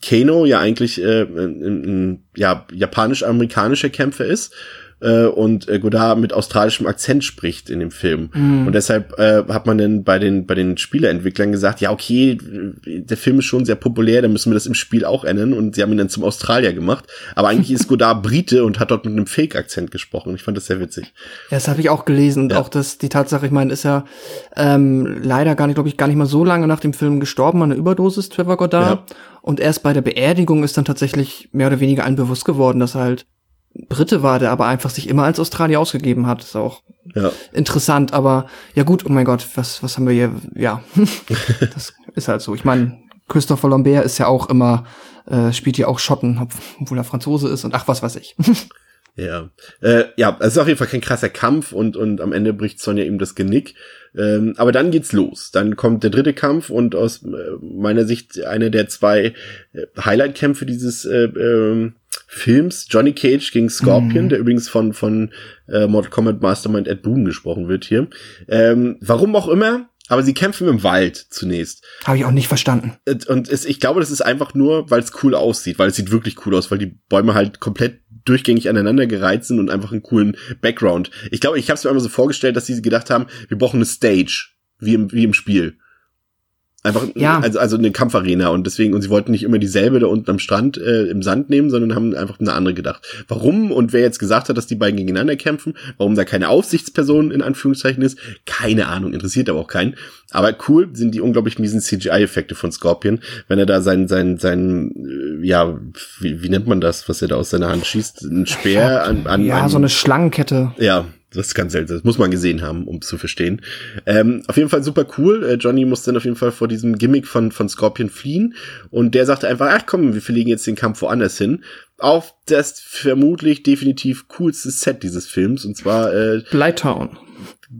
Kano ja eigentlich äh, ein, ein ja, japanisch-amerikanischer Kämpfer ist äh, und äh, Godard mit australischem Akzent spricht in dem Film. Und deshalb äh, hat man dann bei den bei den Spieleentwicklern gesagt, ja okay, der Film ist schon sehr populär, dann müssen wir das im Spiel auch ändern und sie haben ihn dann zum Australier gemacht. Aber eigentlich ist <laughs> Godard Brite und hat dort mit einem Fake-Akzent gesprochen. Ich fand das sehr witzig. Ja, das habe ich auch gelesen und Ja. auch das, die Tatsache, ich meine, ist ja ähm, leider gar nicht, glaube ich, gar nicht mal so lange nach dem Film gestorben an einer Überdosis, Trevor Goddard. Und erst bei der Beerdigung ist dann tatsächlich mehr oder weniger allen bewusst geworden, dass er halt Brite war, der aber einfach sich immer als Australier ausgegeben hat. ist auch Ja. interessant, aber ja gut, oh mein Gott, was, was haben wir hier? Ja, <laughs> das ist halt so. Ich meine, Christopher Lambert ist ja auch immer, äh, spielt ja auch Schotten, ob- obwohl er Franzose ist und ach, was weiß ich. <laughs> Ja, äh, ja, es ist auf jeden Fall kein krasser Kampf und, und am Ende bricht Sonja ihm das Genick. Ähm, aber dann geht's los. Dann kommt der dritte Kampf und aus äh, meiner Sicht einer der zwei äh, Highlight-Kämpfe dieses äh, ähm, Films, Johnny Cage gegen Scorpion, der übrigens von, von äh, Mortal Kombat Mastermind Ed Boon gesprochen wird hier. Ähm, warum auch immer, aber sie kämpfen im Wald zunächst. Habe ich auch nicht verstanden. Und- Und es, ich glaube, das ist einfach nur, weil es cool aussieht, weil es sieht wirklich cool aus, weil die Bäume halt komplett durchgängig aneinander gereiht sind und einfach einen coolen Background. Ich glaube, ich habe es mir einmal so vorgestellt, dass sie gedacht haben, wir brauchen eine Stage, wie im, wie im Spiel. Einfach, Ja. also, also eine Kampfarena und deswegen, und sie wollten nicht immer dieselbe da unten am Strand äh, im Sand nehmen, sondern haben einfach eine andere gedacht. Warum und wer jetzt gesagt hat, dass die beiden gegeneinander kämpfen, warum da keine Aufsichtsperson in Anführungszeichen ist, keine Ahnung, interessiert aber auch keinen. Aber cool sind die unglaublich miesen CGI-Effekte von Scorpion, wenn er da sein, sein, sein, äh, ja, wie, wie nennt man das, was er da aus seiner Hand schießt? Ein Speer <laughs> an, an Ja, an, so eine Schlangenkette. ja, das ist ganz seltsam. Das muss man gesehen haben, um zu verstehen. Ähm, auf jeden Fall super cool. Äh, Johnny muss dann auf jeden Fall vor diesem Gimmick von, von Scorpion fliehen. Und der sagte einfach, ach komm, wir verlegen jetzt den Kampf woanders hin. Auf das vermutlich definitiv coolste Set dieses Films. Und zwar, äh, Blighttown.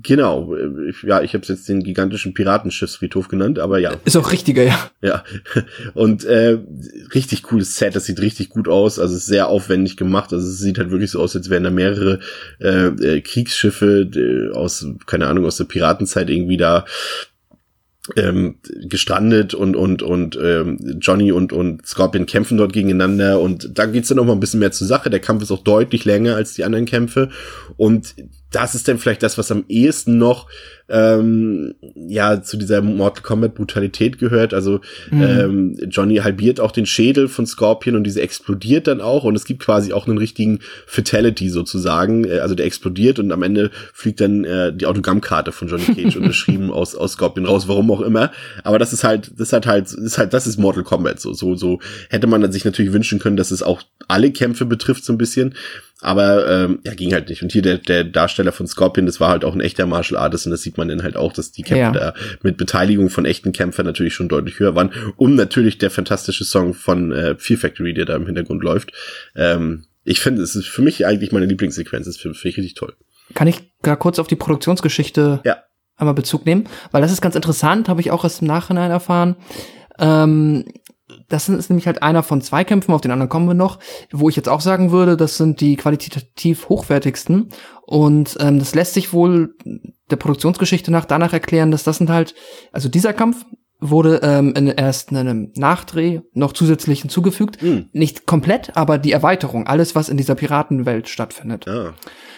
Genau, ich- ja, ich habe es jetzt den gigantischen Piratenschiffsfriedhof genannt, aber ja. Ist auch richtiger, ja. Ja, und äh, richtig cooles Set, das sieht richtig gut aus, also ist sehr aufwendig gemacht, also es sieht halt wirklich so aus, als wären da mehrere äh, äh, Kriegsschiffe aus, keine Ahnung, aus der Piratenzeit irgendwie da ähm, gestrandet und und und ähm, Johnny und und Scorpion kämpfen dort gegeneinander und da geht's dann noch mal ein bisschen mehr zur Sache. Der Kampf ist auch deutlich länger als die anderen Kämpfe und das ist dann vielleicht das, was am ehesten noch ähm, ja zu dieser Mortal Kombat Brutalität gehört. Also ähm, Johnny halbiert auch den Schädel von Scorpion und diese explodiert dann auch und es gibt quasi auch einen richtigen Fatality sozusagen. Äh, Also der explodiert und am Ende fliegt dann äh, die Autogrammkarte von Johnny Cage <laughs> unterschrieben aus aus Scorpion raus, warum auch immer. Aber das ist halt, das hat halt, das ist halt, das ist Mortal Kombat. So so so hätte man sich natürlich wünschen können, dass es auch alle Kämpfe betrifft so ein bisschen. Aber ähm, ja, ging halt nicht. Und hier der, der Darsteller von Scorpion, das war halt auch ein echter Martial Artist und das sieht man dann halt auch, dass die Kämpfe Ja. da mit Beteiligung von echten Kämpfern natürlich schon deutlich höher waren. Und natürlich der fantastische Song von äh, Fear Factory, der da im Hintergrund läuft. Ähm, ich finde, es ist für mich eigentlich meine Lieblingssequenz. Das finde find ich richtig toll. Kann ich da kurz auf die Produktionsgeschichte Ja. einmal Bezug nehmen? Weil das ist ganz interessant, habe ich auch erst im Nachhinein erfahren. Ähm, das ist nämlich halt einer von zwei Kämpfen, auf den anderen kommen wir noch, wo ich jetzt auch sagen würde, das sind die qualitativ hochwertigsten. Und ähm, das lässt sich wohl der Produktionsgeschichte nach danach erklären, dass das sind halt, also dieser Kampf wurde ähm, in, erst in einem Nachdreh noch zusätzlich hinzugefügt. Nicht komplett, aber die Erweiterung, alles, was in dieser Piratenwelt stattfindet. Ja.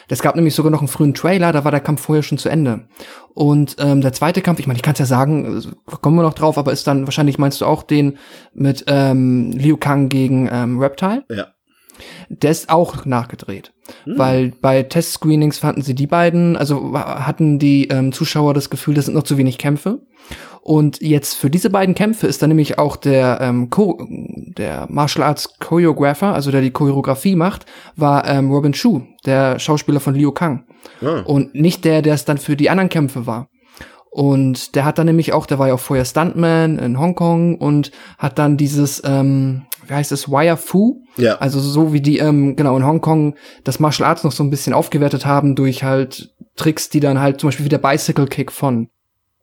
Es gab nämlich sogar noch einen frühen Trailer, da war der Kampf vorher schon zu Ende. Und ähm, der zweite Kampf, ich meine, ich kann es ja sagen, äh, kommen wir noch drauf, aber ist dann wahrscheinlich, meinst du auch, den mit ähm, Liu Kang gegen ähm, Reptile? Ja. Der ist auch nachgedreht. Weil bei Testscreenings fanden sie die beiden, also hatten die ähm, Zuschauer das Gefühl, das sind noch zu wenig Kämpfe. Und jetzt für diese beiden Kämpfe ist dann nämlich auch der, ähm, Cho der Martial Arts Choreographer, also der die Choreografie macht, war ähm, Robin Chu, der Schauspieler von Liu Kang. Ah. Und nicht der, der es dann für die anderen Kämpfe war. Und der hat dann nämlich auch, der war ja auch vorher Stuntman in Hongkong und hat dann dieses, ähm, wie heißt es, Wire Fu? Ja. Also so wie die, ähm, genau, in Hongkong das Martial Arts noch so ein bisschen aufgewertet haben durch halt Tricks, die dann halt zum Beispiel wie der Bicycle Kick von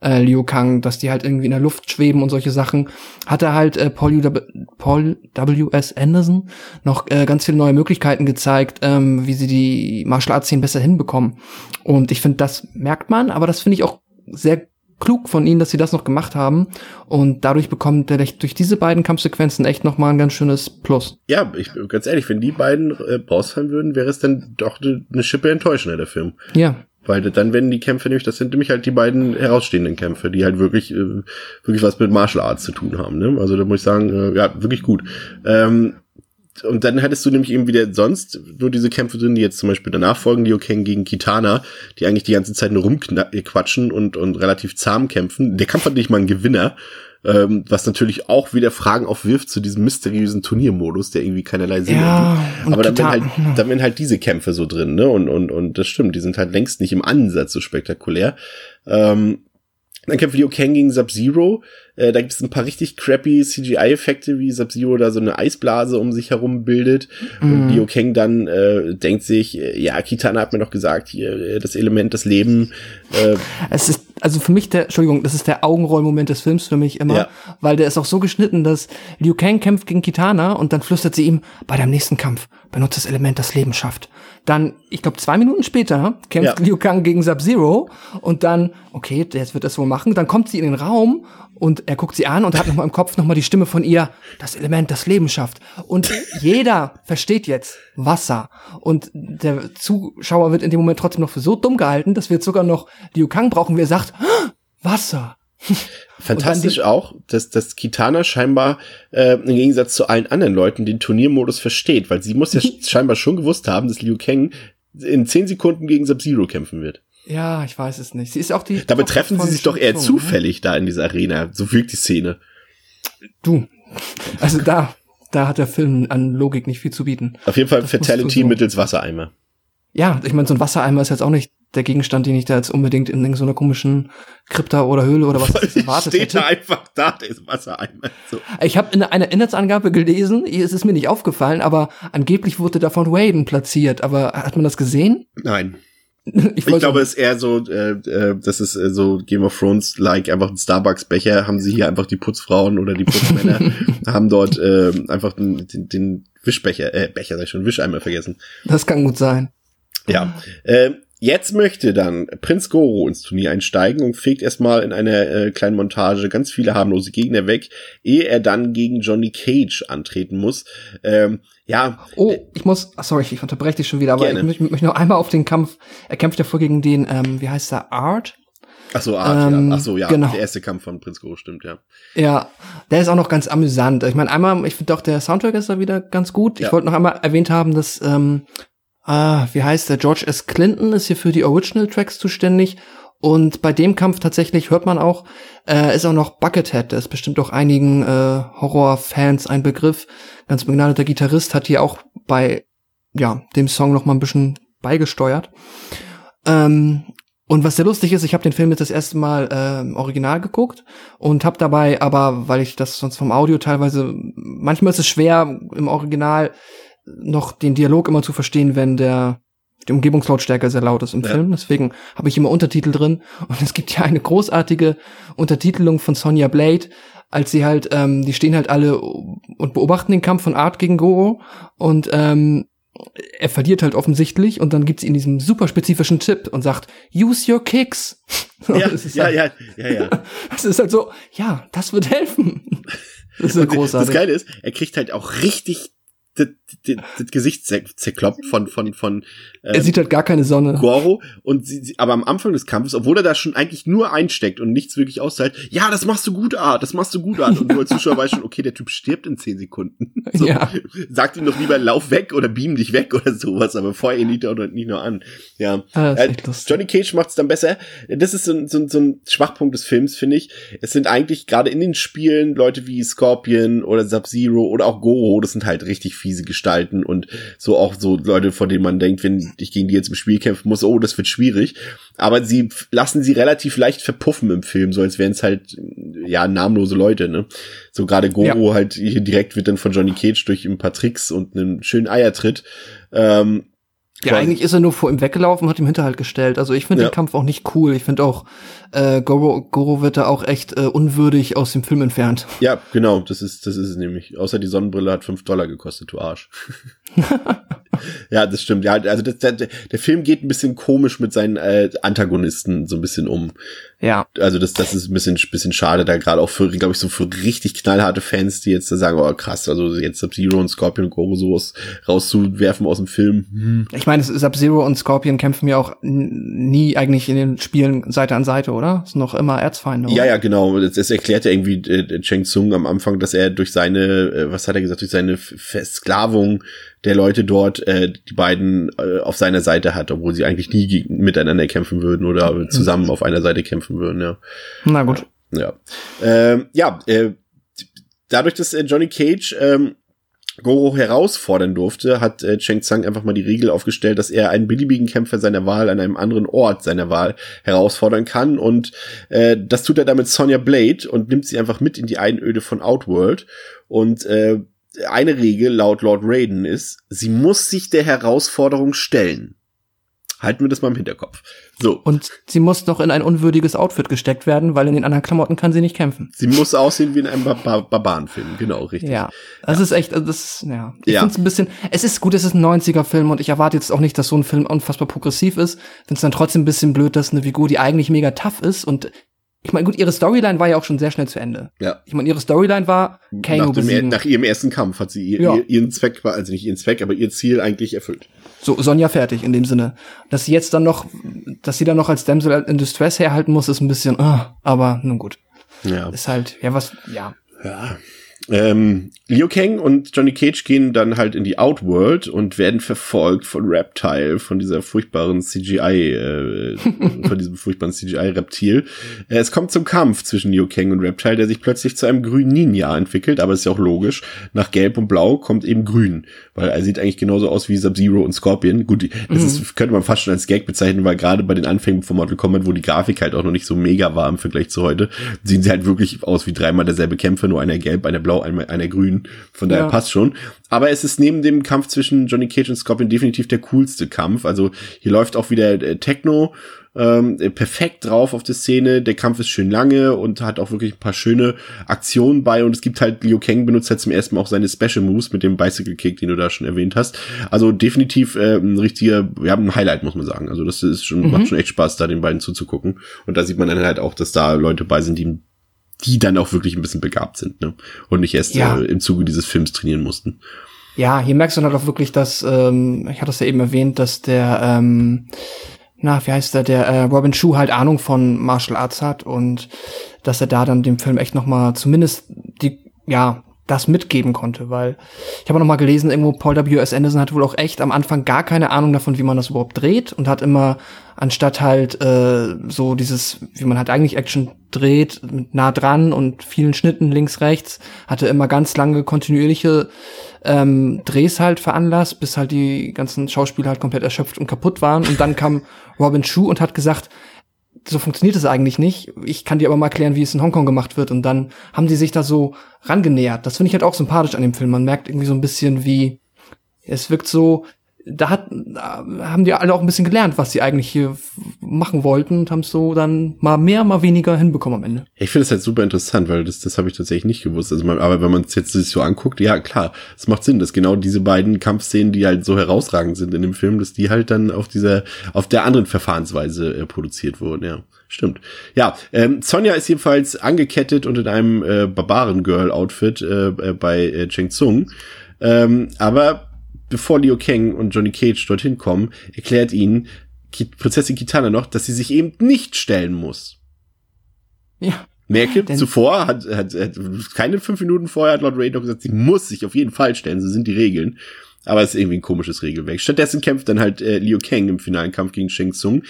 äh, Liu Kang, dass die halt irgendwie in der Luft schweben und solche Sachen, hat er halt äh, Paul, U Paul W.S. Anderson noch äh, ganz viele neue Möglichkeiten gezeigt, ähm, wie sie die Martial Arts Szenen besser hinbekommen. Und ich finde, das merkt man, aber das finde ich auch sehr klug von ihnen, dass sie das noch gemacht haben. Und dadurch bekommt er durch diese beiden Kampfsequenzen echt noch mal ein ganz schönes Plus. Ja, ich ganz ehrlich, wenn die beiden äh, rausfallen würden, wäre es dann doch eine ne Schippe enttäuschender, der Film. Ja, Weil dann werden die Kämpfe nämlich, das sind nämlich halt die beiden herausstehenden Kämpfe, die halt wirklich, äh, wirklich was mit Martial Arts zu tun haben. Ne? Also da muss ich sagen, äh, ja, wirklich gut. Ähm, und dann hättest du nämlich eben wieder sonst nur diese Kämpfe drin, die jetzt zum Beispiel danach folgen, Liu Kang gegen Kitana, die eigentlich die ganze Zeit nur rumquatschen und, und relativ zahm kämpfen. Der Kampf hat nicht mal einen Gewinner, ähm, was natürlich auch wieder Fragen aufwirft zu diesem mysteriösen Turniermodus, der irgendwie keinerlei Sinn Ja, und Aber dann werden, halt, dann werden halt diese Kämpfe so drin, ne? Und, und, und das stimmt, die sind halt längst nicht im Ansatz so spektakulär. Ähm, dann kämpft Liu Kang gegen Sub-Zero. Äh, da gibt es ein paar richtig crappy CGI-Effekte, wie Sub-Zero da so eine Eisblase um sich herum bildet. Und Liu Kang dann äh, denkt sich, äh, ja, Kitana hat mir doch gesagt, hier, äh, das Element, das Leben. Äh, es ist also für mich der, Entschuldigung, das ist der Augenrollmoment des Films für mich immer, Ja. weil der ist auch so geschnitten, dass Liu Kang kämpft gegen Kitana und dann flüstert sie ihm, bei deinem nächsten Kampf benutzt das Element, das Leben schafft. Dann, ich glaube, zwei Minuten später kämpft Ja. Liu Kang gegen Sub-Zero und dann, okay, der wird das wohl machen, dann kommt sie in den Raum und er guckt sie an und hat nochmal im Kopf nochmal die Stimme von ihr, das Element, das Leben schafft. Und jeder versteht jetzt Wasser. Und der Zuschauer wird in dem Moment trotzdem noch für so dumm gehalten, dass wir jetzt sogar noch Liu Kang brauchen, wie er sagt, "Ah, Wasser. <laughs> Fantastisch auch, dass, dass Kitana scheinbar äh, im Gegensatz zu allen anderen Leuten den Turniermodus versteht, weil sie muss ja <laughs> scheinbar schon gewusst haben, dass Liu Kang in 10 Sekunden gegen Sub-Zero kämpfen wird. Ja, ich weiß es nicht. Sie ist auch die. Dabei Tochter treffen sie sich doch eher Tsung, ne? zufällig da in dieser Arena. So wirkt die Szene. Du. Also da, da hat der Film an Logik nicht viel zu bieten. Auf jeden Fall Das Fatality so- mittels Wassereimer. Ja, ich meine, so ein Wassereimer ist jetzt auch nicht der Gegenstand, den ich da jetzt unbedingt in so einer komischen Krypta oder Höhle oder was es erwartet Steht hätte. da einfach da, der ist Wassereimer. So. Ich habe in einer Inhaltsangabe gelesen, es ist mir nicht aufgefallen, aber angeblich wurde da von Waden platziert. Aber hat man das gesehen? Nein. Ich, Ich glaube, es ist eher so, äh, äh, das ist äh, so Game of Thrones like einfach ein Starbucks-Becher. Haben sie hier einfach die Putzfrauen oder die Putzmänner <laughs> haben dort äh, einfach den, den, den Wischbecher, äh, Becher sag ich schon, Wischeimer vergessen. das kann gut sein. Ja. Äh, jetzt möchte dann Prinz Goro ins Turnier einsteigen und fegt erstmal in einer äh, kleinen Montage ganz viele harmlose Gegner weg, ehe er dann gegen Johnny Cage antreten muss. Ähm, ja, Oh, ich muss, ach, sorry, ich unterbreche dich schon wieder, aber Gerne. ich möchte möchte noch einmal auf den Kampf, er kämpft ja vor gegen den, ähm, wie heißt der, Art? ach so, Art, Ähm, ja. Ach so, ja. genau. Der erste Kampf von Prinz Goro stimmt, ja. Ja, der ist auch noch ganz amüsant. Ich meine, einmal, ich finde auch der Soundtrack ist da wieder ganz gut. Ja. Ich wollte noch einmal erwähnt haben, dass, ähm, ah, wie heißt der, George S. Clinton ist hier für die Original Tracks zuständig. Und bei dem Kampf tatsächlich hört man auch, äh, ist auch noch Buckethead, der ist bestimmt auch einigen äh, Horrorfans ein Begriff. Ganz begnadeter Gitarrist hat hier auch bei ja, dem Song noch mal ein bisschen beigesteuert. Ähm, und was sehr lustig ist, ich habe den Film jetzt das erste Mal äh, Original geguckt und habe dabei aber, weil ich das sonst vom Audio teilweise, manchmal ist es schwer im Original noch den Dialog immer zu verstehen, wenn der die Umgebungslautstärke sehr laut ist im Ja. Film. Deswegen habe ich immer Untertitel drin. Und es gibt ja eine großartige Untertitelung von Sonja Blade, als sie halt, ähm, die stehen halt alle und beobachten den Kampf von Art gegen Goro und ähm, er verliert halt offensichtlich und dann gibt's ihm diesen super spezifischen Tipp und sagt, use your kicks. <laughs> Ja, Das ist ja, halt, ja, ja, ja. <laughs> Es ist halt so, ja, das wird helfen. <laughs> Das ist so großartig. Das Geile ist, er kriegt halt auch richtig das, Gesicht zer zerkloppt von, von, von er ähm, sieht halt gar keine Sonne. Goro und sie, sie, aber am Anfang des Kampfes, obwohl er da schon eigentlich nur einsteckt und nichts wirklich austeilt, ja, das machst du gut, Art, das machst du gut, Art. Und du als Zuschauer weißt schon, okay, der Typ stirbt in zehn Sekunden. <laughs> So, Ja. Sagt ihm doch lieber, lauf weg oder beam dich weg oder sowas, aber vorher ihn nicht, oder nicht nur an. Ja. Ah, Äh. Johnny Cage macht es dann besser. Das ist so, ein- so, ein- so ein Schwachpunkt des Films, finde ich. Es sind eigentlich gerade in den Spielen Leute wie Scorpion oder Sub-Zero oder auch Goro, das sind halt richtig fiese Gestalten und so auch so Leute, von denen man denkt, wenn ich gegen die jetzt im Spiel kämpfen muss, oh, das wird schwierig. Aber sie lassen sie relativ leicht verpuffen im Film, so als wären es halt, ja, namenlose Leute, ne? So gerade Goro halt hier direkt wird dann von Johnny Cage durch ein paar Tricks und einen schönen Eiertritt. Ähm, Ja, quasi- eigentlich ist er nur vor ihm weggelaufen und hat ihm Hinterhalt gestellt. Also ich finde Ja. den Kampf auch nicht cool. Ich finde auch, äh, Goro, Goro wird da auch echt äh, unwürdig aus dem Film entfernt. Ja, genau, das ist, das ist es nämlich. Außer die Sonnenbrille hat fünf Dollar gekostet, du Arsch. <laughs> <laughs> ja, das stimmt. Ja, also das, der, der Film geht ein bisschen komisch mit seinen äh, Antagonisten so ein bisschen um. Ja. Also das, das ist ein bisschen, bisschen schade, da gerade auch für, glaube ich, so für richtig knallharte Fans, die jetzt da sagen, oh krass, also jetzt Sub-Zero und Scorpion Goro sowas rauszuwerfen aus dem Film. Hm. Ich meine, Sub-Zero und Scorpion kämpfen ja auch nie eigentlich in den Spielen Seite an Seite, oder? Sind noch immer Erzfeinde. Ja, oder? ja, genau. Das, das erklärt ja irgendwie äh, Cheng Tsung am Anfang, dass er durch seine, äh, was hat er gesagt, durch seine Versklavung der Leute dort äh, die beiden äh, auf seiner Seite hat, obwohl sie eigentlich nie miteinander kämpfen würden oder zusammen auf einer Seite kämpfen würden, ja. Na gut. Ja, ähm, ja äh, dadurch, dass äh, Johnny Cage ähm, Goro herausfordern durfte, hat äh, Cheng Tsang einfach mal die Regel aufgestellt, dass er einen beliebigen Kämpfer seiner Wahl an einem anderen Ort seiner Wahl herausfordern kann. Und äh, das tut er damit Sonja Blade und nimmt sie einfach mit in die Einöde von Outworld. Und äh, eine Regel laut Lord Raiden ist, sie muss sich der Herausforderung stellen. Halten wir das mal im Hinterkopf. So. Und sie muss noch in ein unwürdiges Outfit gesteckt werden, weil in den anderen Klamotten kann sie nicht kämpfen. Sie muss aussehen wie in einem Bar Bar Barbarenfilm, genau, richtig. Ja, das ist echt, also das, ja. Ich Ja. finde es ein bisschen, es ist gut, es ist ein 90er-Film und ich erwarte jetzt auch nicht, dass so ein Film unfassbar progressiv ist. Finde es dann trotzdem ein bisschen blöd, dass eine Figur, die eigentlich mega tough ist und ich meine, gut, ihre Storyline war ja auch schon sehr schnell zu Ende. Ja. Ich meine, ihre Storyline war Kano Nach, dem, nach ihrem ersten Kampf hat sie ihr, Ja. ihr, ihren Zweck, also nicht ihren Zweck, aber ihr Ziel eigentlich erfüllt. So, Sonja fertig in dem Sinne. Dass sie jetzt dann noch, dass sie dann noch als Damsel in Distress herhalten muss, ist ein bisschen, ah, aber nun gut. Ja. ist halt, ja, was, ja. Ja. Ähm, Liu Kang und Johnny Cage gehen dann halt in die Outworld und werden verfolgt von Reptile, von dieser furchtbaren CGI, äh, von diesem furchtbaren CGI-Reptil. Äh, es kommt zum Kampf zwischen Liu Kang und Reptile, der sich plötzlich zu einem grünen Ninja entwickelt, aber ist ja auch logisch. Nach Gelb und Blau kommt eben Grün, weil er sieht eigentlich genauso aus wie Sub-Zero und Scorpion. Gut, das ist, könnte man fast schon als Gag bezeichnen, weil gerade bei den Anfängen von Mortal Kombat, wo die Grafik halt auch noch nicht so mega war im Vergleich zu heute, sehen sie halt wirklich aus wie dreimal derselbe Kämpfer, nur einer gelb, einer blau, einer, einer grün. Von daher Ja. passt schon. Aber es ist neben dem Kampf zwischen Johnny Cage und Scorpion definitiv der coolste Kampf. Also hier läuft auch wieder äh, Techno ähm, äh, perfekt drauf auf die Szene. Der Kampf ist schön lange und hat auch wirklich ein paar schöne Aktionen bei. Und es gibt halt, Liu Kang benutzt halt zum ersten Mal auch seine Special Moves mit dem Bicycle Kick, den du da schon erwähnt hast. Also definitiv äh, ein richtiger, wir haben ein Highlight, muss man sagen. Also das ist schon, macht schon echt Spaß, da den beiden zuzugucken. Und da sieht man dann halt auch, dass da Leute bei sind, die die dann auch wirklich ein bisschen begabt sind, ne? Und nicht erst Ja. äh, im Zuge dieses Films trainieren mussten. Ja, hier merkst du dann auch wirklich, dass, ähm, ich hatte es ja eben erwähnt, dass der, ähm, na, wie heißt der, der äh, Robin Shu halt Ahnung von Martial Arts hat und dass er da dann dem Film echt noch mal zumindest die, ja, das mitgeben konnte, weil ich habe noch mal gelesen, irgendwo Paul W. S. Anderson hat wohl auch echt am Anfang gar keine Ahnung davon, wie man das überhaupt dreht und hat immer anstatt halt äh, so dieses, wie man halt eigentlich Action dreht, nah dran und vielen Schnitten links rechts, hatte immer ganz lange kontinuierliche ähm, Drehs halt veranlasst, bis halt die ganzen Schauspieler halt komplett erschöpft und kaputt waren. Und dann kam Robin Shu und hat gesagt, so funktioniert es eigentlich nicht. Ich kann dir aber mal erklären, wie es in Hongkong gemacht wird. Und dann haben die sich da so rangenähert. Das finde ich halt auch sympathisch an dem Film. Man merkt irgendwie so ein bisschen, wie es wirkt so, da hat, haben die alle auch ein bisschen gelernt, was sie eigentlich hier machen wollten und haben es so dann mal mehr, mal weniger hinbekommen am Ende. Ich finde es halt super interessant, weil das, das habe ich tatsächlich nicht gewusst. Also man, aber wenn man es jetzt sich so anguckt, ja klar, es macht Sinn, dass genau diese beiden Kampfszenen, die halt so herausragend sind in dem Film, dass die halt dann auf dieser, auf der anderen Verfahrensweise äh, produziert wurden, ja. Stimmt. Ja, ähm, Sonja ist jedenfalls angekettet und in einem äh, Barbaren-Girl-Outfit äh, äh, bei äh, Cheng Tsung. Ähm, aber bevor Liu Kang und Johnny Cage dorthin kommen, erklärt ihnen Prinzessin Kitana noch, dass sie sich eben nicht stellen muss. Ja. Merke, Denn- zuvor hat, hat, hat keine fünf Minuten vorher hat Lord Raid noch gesagt, sie muss sich auf jeden Fall stellen, so sind die Regeln. Aber es ist irgendwie ein komisches Regelwerk. Stattdessen kämpft dann halt äh, Liu Kang im finalen Kampf gegen Shang Tsung.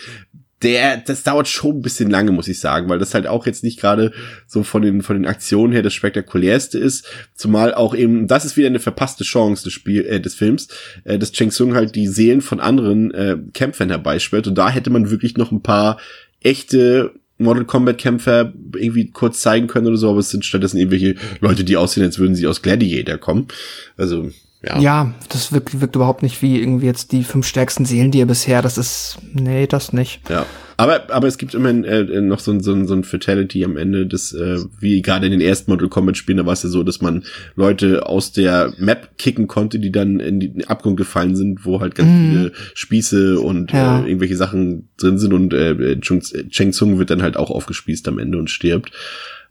Der, das dauert schon ein bisschen lange, muss ich sagen, weil das halt auch jetzt nicht gerade so von den, von den Aktionen her das spektakulärste ist. Zumal auch eben, das ist wieder eine verpasste Chance des Spiel, äh, des Films, äh, dass Cheng Tsung halt die Seelen von anderen äh, Kämpfern herbeischwört. Und da hätte man wirklich noch ein paar echte Mortal Kombat Kämpfer irgendwie kurz zeigen können oder so, aber es sind stattdessen irgendwelche Leute, die aussehen, als würden sie aus Gladiator kommen. Also, ja. Ja, das wirkt, wirkt überhaupt nicht wie irgendwie jetzt die fünf stärksten Seelen, die er bisher, das ist, nee, das nicht. Ja. Aber, aber es gibt immerhin äh, noch so ein, so, ein, so ein Fatality am Ende, das, äh, wie gerade in den ersten Mortal Kombat Spielen, da war es ja so, dass man Leute aus der Map kicken konnte, die dann in den Abgrund gefallen sind, wo halt ganz viele Spieße und Ja. äh, irgendwelche Sachen drin sind und äh, Chung, Cheng Tsung wird dann halt auch aufgespießt am Ende und stirbt.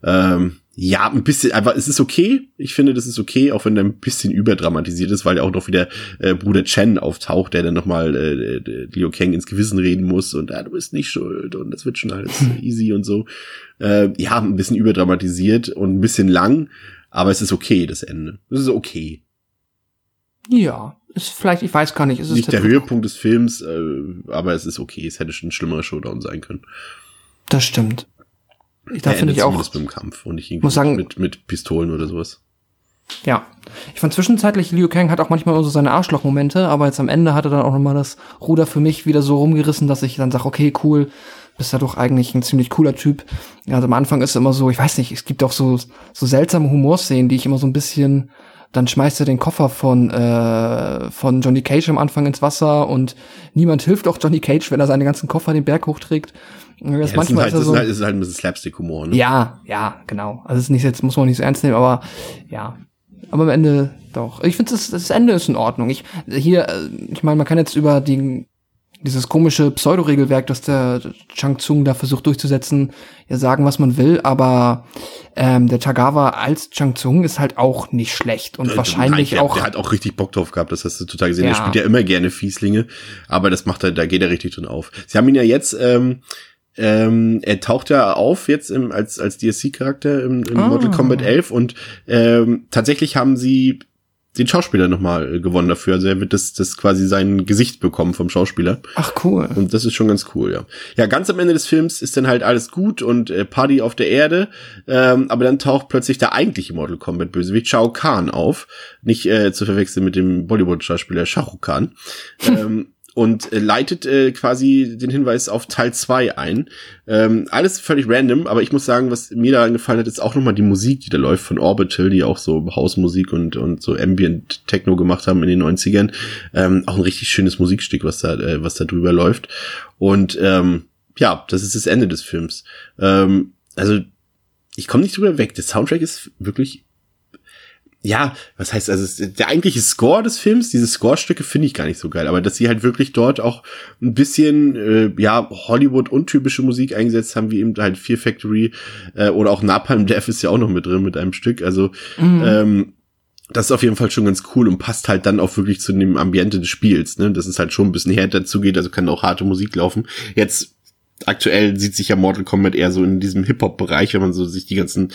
Ähm, ja, ein bisschen, aber es ist okay. Ich finde, das ist okay, auch wenn er ein bisschen überdramatisiert ist, weil ja auch noch wieder äh, Bruder Chen auftaucht, der dann nochmal äh, äh, Liu Kang ins Gewissen reden muss und ah, du bist nicht schuld und das wird schon alles easy und so. Äh, ja, ein bisschen überdramatisiert und ein bisschen lang, aber es ist okay, das Ende. Es ist okay. Ja, ist vielleicht, ich weiß gar nicht, ist es Nicht der Höhepunkt des Films, äh, aber es ist okay. Es hätte schon ein schlimmerer Showdown sein können. Das stimmt. Ich, da finde ich auch, beim Kampf und nicht muss sagen- mit, mit Pistolen oder sowas. ja. Ich fand zwischenzeitlich, Liu Kang hat auch manchmal so seine Arschlochmomente, aber jetzt am Ende hat er dann auch nochmal das Ruder für mich wieder so rumgerissen, dass ich dann sage, okay, cool, bist ja doch eigentlich ein ziemlich cooler Typ. Ja, also am Anfang ist er immer so, ich weiß nicht, es gibt auch so, so seltsame Humorszenen, die ich immer so ein bisschen, dann schmeißt er den Koffer von, äh, von Johnny Cage am Anfang ins Wasser und niemand hilft auch Johnny Cage, wenn er seine ganzen Koffer den Berg hochträgt. Das Ja, das, manchmal halt, ist so, halt, ist halt ein bisschen Slapstick-Humor. Ne? ja, ja, genau. Also es ist nicht jetzt muss man nicht so ernst nehmen, aber ja. Aber am Ende doch. Ich finde das, das Ende ist in Ordnung. Ich hier, äh, ich meine, man kann jetzt über die dieses komische Pseudo-Regelwerk, das der Chang Tsung da versucht durchzusetzen, ja sagen, was man will, aber ähm, der Tagawa als Chang Tsung ist halt auch nicht schlecht und wahrscheinlich der, auch. Der hat auch richtig Bock drauf gehabt, das hast du total gesehen. Ja. Er spielt ja immer gerne Fieslinge, aber das macht er, da geht er richtig drin auf. Sie haben ihn ja jetzt ähm, ähm, er taucht ja auf jetzt im, als, als DSC-Charakter im, im Ah. Mortal Kombat 11 und ähm, tatsächlich haben sie den Schauspieler nochmal gewonnen dafür. Also er wird das, das quasi sein Gesicht bekommen vom Schauspieler. Ach cool. Und das ist schon ganz cool, ja. Ja, ganz am Ende des Films ist dann halt alles gut und äh, Party auf der Erde. Ähm, aber dann taucht plötzlich der eigentliche Mortal Kombat Bösewicht Shao Kahn auf. Nicht äh, zu verwechseln mit dem Bollywood-Schauspieler Shah Rukh Khan. ähm, und äh, leitet äh, quasi den Hinweis auf Teil 2 ein. Ähm, alles völlig random, aber ich muss sagen, was mir da gefallen hat, ist auch nochmal die Musik, die da läuft von Orbital, die auch so Hausmusik und, und so Ambient Techno gemacht haben in den 90ern. Ähm, auch ein richtig schönes Musikstück, was da, äh, was da drüber läuft. Und ähm, ja, das ist das Ende des Films. Ähm, also, ich komme nicht drüber weg. Der Soundtrack ist wirklich ja, was heißt also der eigentliche Score des Films, diese Score-Stücke finde ich gar nicht so geil, aber dass sie halt wirklich dort auch ein bisschen äh, ja Hollywood untypische Musik eingesetzt haben, wie eben halt Fear Factory äh, oder auch Napalm Death ist ja auch noch mit drin mit einem Stück, also ähm, das ist auf jeden Fall schon ganz cool und passt halt dann auch wirklich zu dem Ambiente des Spiels, ne? Dass es halt schon ein bisschen härter zugeht, also kann auch harte Musik laufen. Jetzt aktuell sieht sich ja Mortal Kombat eher so in diesem Hip-Hop-Bereich, wenn man so sich die ganzen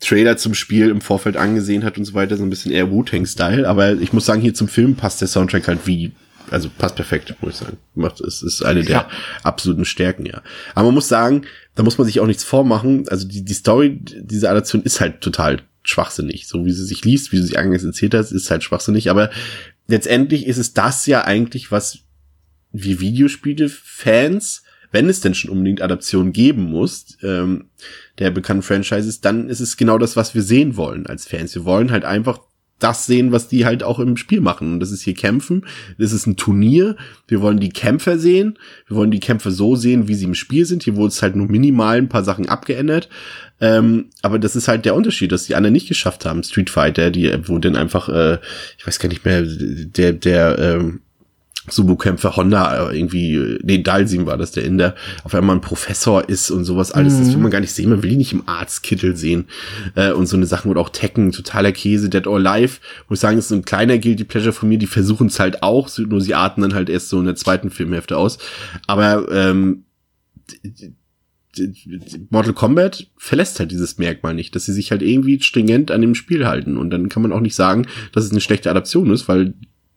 Trailer zum Spiel im Vorfeld angesehen hat und so weiter, so ein bisschen eher Wu-Tang-Style. Aber ich muss sagen, hier zum Film passt der Soundtrack halt wie, also passt perfekt, muss ich sagen. Macht, es ist eine der absoluten Stärken, ja. Aber man muss sagen, da muss man sich auch nichts vormachen. Also die, die Story dieser Adaption ist halt total schwachsinnig. So wie sie sich liest, wie sie sich eingangs erzählt hat, ist halt schwachsinnig. Aber letztendlich ist es das ja eigentlich, was wie Videospiele-Fans, wenn es denn schon unbedingt Adaptionen geben muss, ähm, der bekannten Franchises, dann ist es genau das, was wir sehen wollen als Fans. Wir wollen halt einfach das sehen, was die halt auch im Spiel machen. Und das ist hier Kämpfen. Das ist ein Turnier. Wir wollen die Kämpfer sehen. Wir wollen die Kämpfe so sehen, wie sie im Spiel sind. Hier wurde es halt nur minimal ein paar Sachen abgeändert. Ähm, aber das ist halt der Unterschied, dass die anderen nicht geschafft haben. Street Fighter, die, dann einfach, äh, ich weiß gar nicht mehr, der, der, ähm, Sumo-Kämpfer Honda äh, irgendwie, äh, nee, Dalsim war das, der Inder, auf einmal ein Professor ist und sowas alles. Das will man gar nicht sehen. Man will ihn nicht im Arztkittel sehen. Äh, und so eine Sachen oder auch Tekken, totaler Käse, Dead or Alive. Muss ich sagen, ist ein kleiner Guilty Pleasure von mir. Die versuchen es halt auch, nur sie atmen dann halt erst so in der zweiten Filmhälfte aus. Aber ähm, Mortal Kombat verlässt halt dieses Merkmal nicht, dass sie sich halt irgendwie stringent an dem Spiel halten. Und dann kann man auch nicht sagen, dass es eine schlechte Adaption ist, weil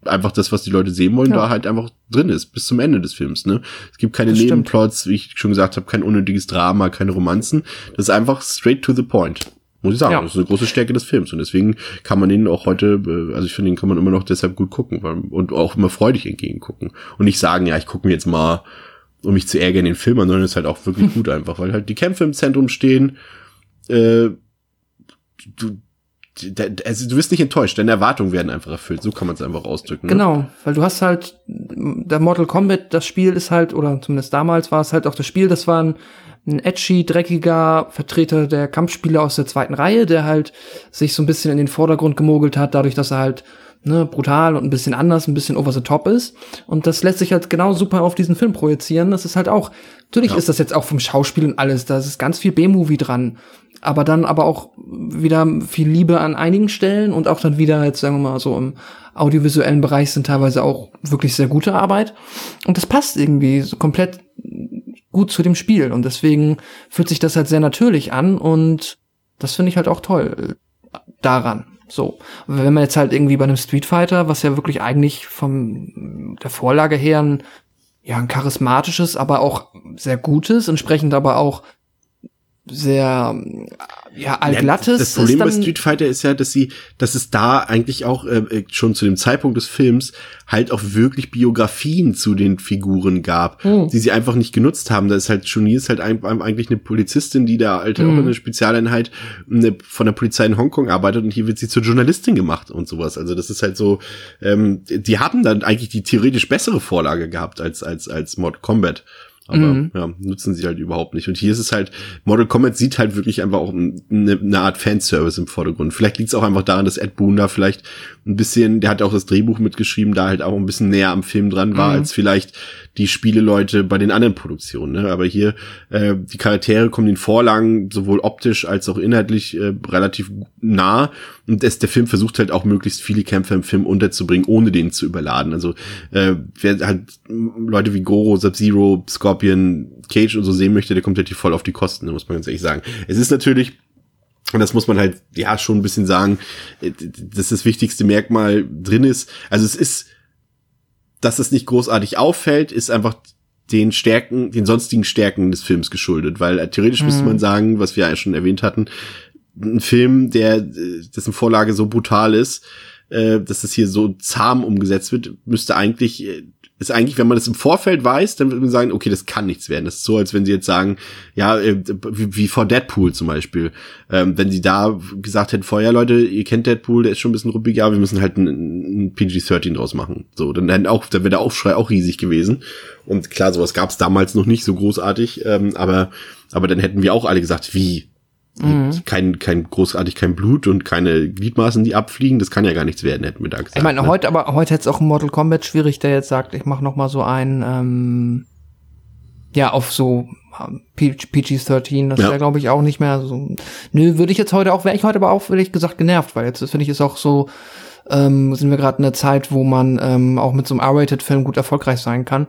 einfach das, was die Leute sehen wollen, Ja. da halt einfach drin ist, bis zum Ende des Films. Ne? Es gibt keine Das stimmt. Nebenplots, wie ich schon gesagt habe, kein unnötiges Drama, keine Romanzen. Das ist einfach straight to the point. Muss ich sagen, Ja. das ist eine große Stärke des Films. Und deswegen kann man den auch heute, äh, also ich finde, den kann man immer noch deshalb gut gucken weil, und auch immer freudig entgegengucken. Und nicht sagen, ja, ich gucke mir jetzt mal, um mich zu ärgern, den Film an, sondern es ist halt auch wirklich <laughs> gut einfach, weil halt die Kämpfe im Zentrum stehen. Äh, du, also du wirst nicht enttäuscht, deine Erwartungen werden einfach erfüllt. So kann man es einfach ausdrücken. Ne? Genau, weil du hast halt, der Mortal Kombat, das Spiel ist halt, oder zumindest damals war es halt auch das Spiel, das war ein, ein edgy, dreckiger Vertreter der Kampfspiele aus der zweiten Reihe, der halt sich so ein bisschen in den Vordergrund gemogelt hat, dadurch, dass er halt ne, brutal und ein bisschen anders, ein bisschen over the top ist. Und das lässt sich halt genau super auf diesen Film projizieren. Das ist halt auch, natürlich ist das jetzt auch vom Schauspiel und alles, da ist ganz viel B-Movie dran. Aber dann aber auch wieder viel Liebe an einigen Stellen und auch dann wieder, jetzt sagen wir mal so im audiovisuellen Bereich sind teilweise auch wirklich sehr gute Arbeit. Und das passt irgendwie so komplett gut zu dem Spiel. Und deswegen fühlt sich das halt sehr natürlich an und das finde ich halt auch toll daran. So. Wenn man jetzt halt irgendwie bei einem Street Fighter, was ja wirklich eigentlich vom der Vorlage her ein, ja, ein charismatisches, aber auch sehr gutes, entsprechend aber auch sehr ja, allglattes. Das Problem bei Street Fighter ist ja, dass sie, dass es da eigentlich auch äh, schon zu dem Zeitpunkt des Films halt auch wirklich Biografien zu den Figuren gab, Hm. die sie einfach nicht genutzt haben. Da ist halt Chun-Li ist halt ein, eigentlich eine Polizistin, die da halt auch Hm. in einer Spezialeinheit eine, von der Polizei in Hongkong arbeitet und hier wird sie zur Journalistin gemacht und sowas. Also das ist halt so, ähm, die hatten dann eigentlich die theoretisch bessere Vorlage gehabt als als als Mod Combat. Aber Mhm. ja, nutzen sie halt überhaupt nicht. Und hier ist es halt, Mortal Kombat sieht halt wirklich einfach auch eine, eine Art Fanservice im Vordergrund. Vielleicht liegt es auch einfach daran, dass Ed Boon da vielleicht ein bisschen, der hat auch das Drehbuch mitgeschrieben, da halt auch ein bisschen näher am Film dran war, Mhm. als vielleicht die Spieleleute bei den anderen Produktionen. Ne? Aber hier, äh, die Charaktere kommen den Vorlagen sowohl optisch als auch inhaltlich äh, relativ nah. Und das, der Film versucht halt auch möglichst viele Kämpfer im Film unterzubringen, ohne den zu überladen. Also äh, wer halt Leute wie Goro, Sub-Zero, Scorpion, Scorpion Cage und so sehen möchte, der kommt hier voll auf die Kosten, muss man ganz ehrlich sagen. Es ist natürlich und das muss man halt, ja, schon ein bisschen sagen, äh, dass das wichtigste Merkmal drin ist. Also es ist, dass es nicht großartig auffällt, ist einfach den Stärken, den sonstigen Stärken des Films geschuldet, weil äh, theoretisch mhm. müsste man sagen, was wir ja schon erwähnt hatten, ein Film, der dessen Vorlage so brutal ist, äh, dass das hier so zahm umgesetzt wird, müsste eigentlich äh, ist eigentlich, wenn man das im Vorfeld weiß, dann würde man sagen, okay, das kann nichts werden. Das ist so, als wenn sie jetzt sagen, ja, äh, wie, wie vor Deadpool zum Beispiel. Ähm, wenn sie da gesagt hätten, vorher, Leute, ihr kennt Deadpool, der ist schon ein bisschen ruppig, ja, wir müssen halt ein, ein PG-13 draus machen. So, dann, dann auch, dann wäre der Aufschrei auch riesig gewesen. Und klar, sowas gab es damals noch nicht so großartig, ähm, aber, aber dann hätten wir auch alle gesagt, wie? Mhm. Kein, kein großartig kein Blut und keine Gliedmaßen, die abfliegen, das kann ja gar nichts werden, hätten wir da gesagt. Ich meine, ne? heute, aber heute hätte es auch im Mortal Kombat schwierig, der jetzt sagt, ich mache noch mal so ein, ähm, ja, auf so ähm, PG-13, das ja. wäre, glaube ich, auch nicht mehr so. Nö, würde ich jetzt heute auch, wäre ich heute aber auch, ehrlich gesagt, genervt, weil jetzt finde ich es auch so, ähm, sind wir gerade in einer Zeit, wo man ähm, auch mit so einem R-Rated-Film gut erfolgreich sein kann.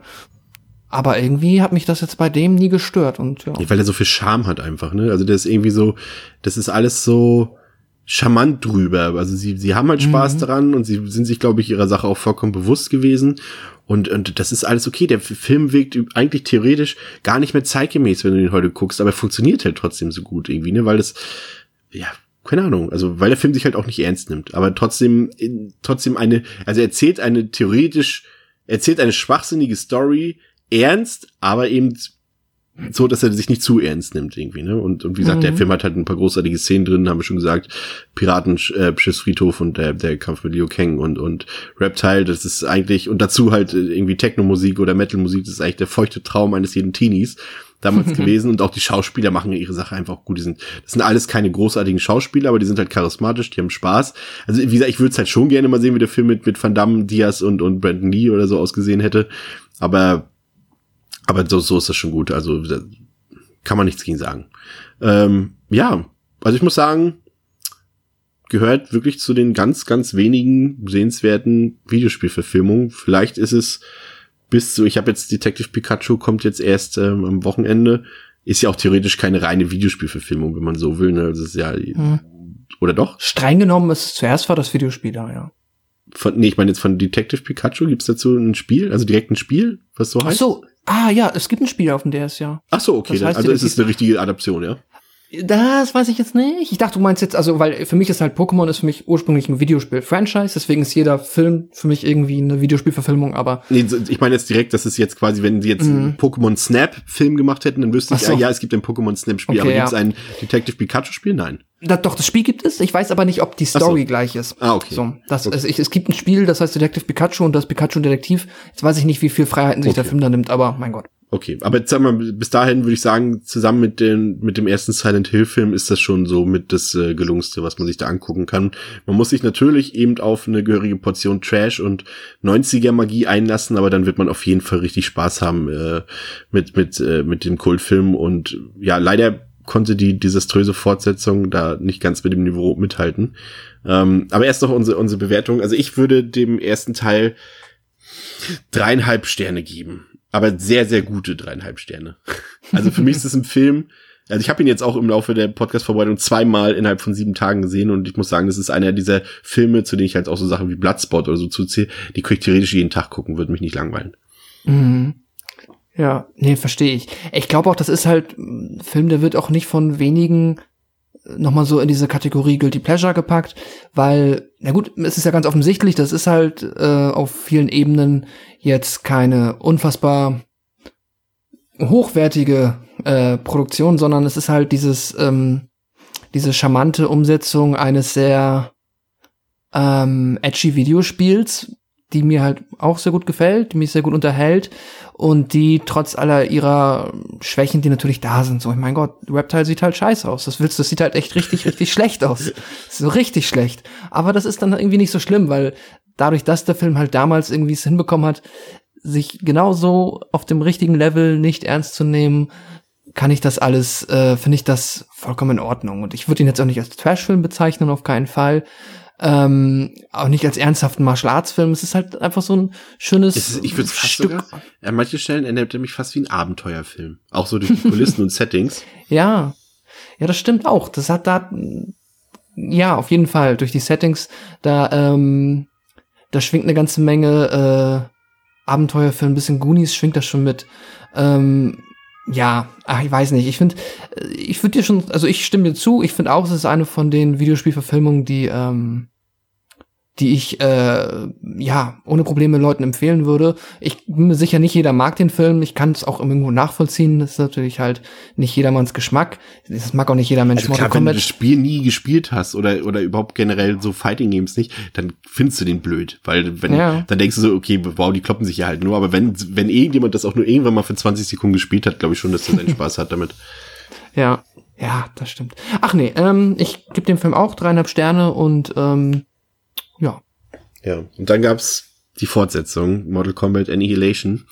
Aber irgendwie hat mich das jetzt bei dem nie gestört und ja. Weil er so viel Charme hat einfach, ne? Also der ist irgendwie so, das ist alles so charmant drüber. Also sie, sie haben halt Spaß mhm. daran und sie sind sich, glaube ich, ihrer Sache auch vollkommen bewusst gewesen. Und, und das ist alles okay. Der Film wirkt eigentlich theoretisch gar nicht mehr zeitgemäß, wenn du ihn heute guckst, aber er funktioniert halt trotzdem so gut irgendwie, ne? Weil das, ja, keine Ahnung, also weil der Film sich halt auch nicht ernst nimmt, aber trotzdem, trotzdem eine, also er erzählt eine theoretisch, erzählt eine schwachsinnige Story, ernst, aber eben so, dass er sich nicht zu ernst nimmt irgendwie, ne? Und, und wie gesagt, mhm. der Film hat halt ein paar großartige Szenen drin, haben wir schon gesagt, Piraten, äh, Schiffsfriedhof und der, der Kampf mit Liu Kang und, und Reptile, das ist eigentlich, und dazu halt äh, irgendwie Techno-Musik oder Metal-Musik, das ist eigentlich der feuchte Traum eines jeden Teenies damals <laughs> gewesen und auch die Schauspieler machen ihre Sache einfach gut. Die sind, das sind alles keine großartigen Schauspieler, aber die sind halt charismatisch, die haben Spaß. Also wie gesagt, ich würde es halt schon gerne mal sehen, wie der Film mit, mit Van Damme, Diaz und, und Brandon Lee oder so ausgesehen hätte. Aber aber so, so ist das schon gut. Also kann man nichts gegen sagen. Ähm, ja, also ich muss sagen, gehört wirklich zu den ganz, ganz wenigen sehenswerten Videospielverfilmungen. Vielleicht ist es bis zu, ich habe jetzt Detective Pikachu kommt jetzt erst ähm, am Wochenende. Ist ja auch theoretisch keine reine Videospielverfilmung, wenn man so will. Ne? Das ist ja, hm. oder doch? Streng genommen ist zuerst war das Videospiel da, ja. Von, nee, ich meine jetzt von Detective Pikachu, gibt's dazu ein Spiel, also direkt ein Spiel, was so heißt? Ach so, Ah ja, es gibt ein Spiel auf dem DS, ja. Ach so, okay. Das heißt, also ist es eine richtige Adaption, ja? Das weiß ich jetzt nicht. Ich dachte, du meinst jetzt, also, weil für mich ist halt Pokémon ist für mich ursprünglich ein Videospiel-Franchise, deswegen ist jeder Film für mich irgendwie eine Videospielverfilmung, aber. Nee, ich meine jetzt direkt, das ist jetzt quasi, wenn sie jetzt mhm. einen Pokémon Snap-Film gemacht hätten, dann wüsste ich, so. ja, ja, es gibt ein Pokémon Snap-Spiel, okay, aber gibt es ein Detective Pikachu-Spiel? Nein. Da, doch, das Spiel gibt es. Ich weiß aber nicht, ob die Story so. gleich ist. Ah, okay. So, das, okay. Ich, es gibt ein Spiel, das heißt Detective Pikachu und das Pikachu Detektiv. Jetzt weiß ich nicht, wie viel Freiheiten sich okay. der Film da nimmt, aber mein Gott. Okay, aber jetzt sagen wir, bis dahin würde ich sagen, zusammen mit dem, mit dem ersten Silent Hill Film ist das schon so mit das äh, gelungenste, was man sich da angucken kann. Man muss sich natürlich eben auf eine gehörige Portion Trash und 90er Magie einlassen, aber dann wird man auf jeden Fall richtig Spaß haben äh, mit, mit, äh, mit dem Kultfilm und ja, leider konnte die desaströse Fortsetzung da nicht ganz mit dem Niveau mithalten. Ähm, aber erst noch unsere, unsere Bewertung. Also ich würde dem ersten Teil dreieinhalb Sterne geben aber sehr, sehr gute dreieinhalb Sterne. <laughs> Also für mich ist es ein Film, also ich habe ihn jetzt auch im Laufe der Podcast-Vorbereitung zweimal innerhalb von sieben Tagen gesehen und ich muss sagen, das ist einer dieser Filme, zu denen ich halt auch so Sachen wie Bloodspot oder so zuziehe, die könnte ich theoretisch jeden Tag gucken, würde mich nicht langweilen. Mhm. Ja, nee, verstehe ich. Ich glaube auch, das ist halt ein Film, der wird auch nicht von wenigen nochmal so in diese Kategorie Guilty Pleasure gepackt, weil, na gut, es ist ja ganz offensichtlich, das ist halt äh, auf vielen Ebenen jetzt keine unfassbar hochwertige äh, Produktion, sondern es ist halt dieses, ähm, diese charmante Umsetzung eines sehr ähm, edgy Videospiels, die mir halt auch sehr gut gefällt, die mich sehr gut unterhält und die trotz aller ihrer Schwächen, die natürlich da sind, so, ich mein Gott, Reptile sieht halt scheiße aus. Das willst, das sieht halt echt richtig, richtig <laughs> schlecht aus. So richtig schlecht. Aber das ist dann irgendwie nicht so schlimm, weil dadurch, dass der Film halt damals irgendwie es hinbekommen hat, sich genauso auf dem richtigen Level nicht ernst zu nehmen, kann ich das alles, äh, finde ich das vollkommen in Ordnung. Und ich würde ihn jetzt auch nicht als Trashfilm bezeichnen, auf keinen Fall. Ähm, auch nicht als ernsthaften Martial Arts Film. Es ist halt einfach so ein schönes Es ist, ich würde fast Stück. sogar, an manchen Stellen erinnert er mich fast wie ein Abenteuerfilm. Auch so durch die Kulissen und <laughs> Settings. Ja, ja, das stimmt auch. Das hat da, ja, auf jeden Fall durch die Settings. Da, ähm, da schwingt eine ganze Menge äh, Abenteuerfilm, ein bisschen Goonies schwingt das schon mit. Ähm, ja, ach, ich weiß nicht. Ich finde, ich würde dir schon, also ich stimme dir zu. Ich finde auch, es ist eine von den Videospielverfilmungen, die ähm, die ich äh, ja ohne Probleme Leuten empfehlen würde. Ich bin mir sicher, nicht jeder mag den Film. Ich kann es auch irgendwo nachvollziehen. Das ist natürlich halt nicht jedermanns Geschmack. Das mag auch nicht jeder Mensch. Also klar, wenn du das Spiel nie gespielt hast oder, oder überhaupt generell so Fighting Games nicht, dann findest du den blöd. Weil wenn, Ja. dann denkst du so, okay, wow, die kloppen sich ja halt nur. Aber wenn, wenn irgendjemand das auch nur irgendwann mal für 20 Sekunden gespielt hat, glaube ich schon, dass er seinen <laughs> Spaß hat damit. Ja, ja, das stimmt. Ach nee, ähm, ich gebe dem Film auch dreieinhalb Sterne und ähm, ja, Ja. Und dann gab's die Fortsetzung, Mortal Kombat Annihilation.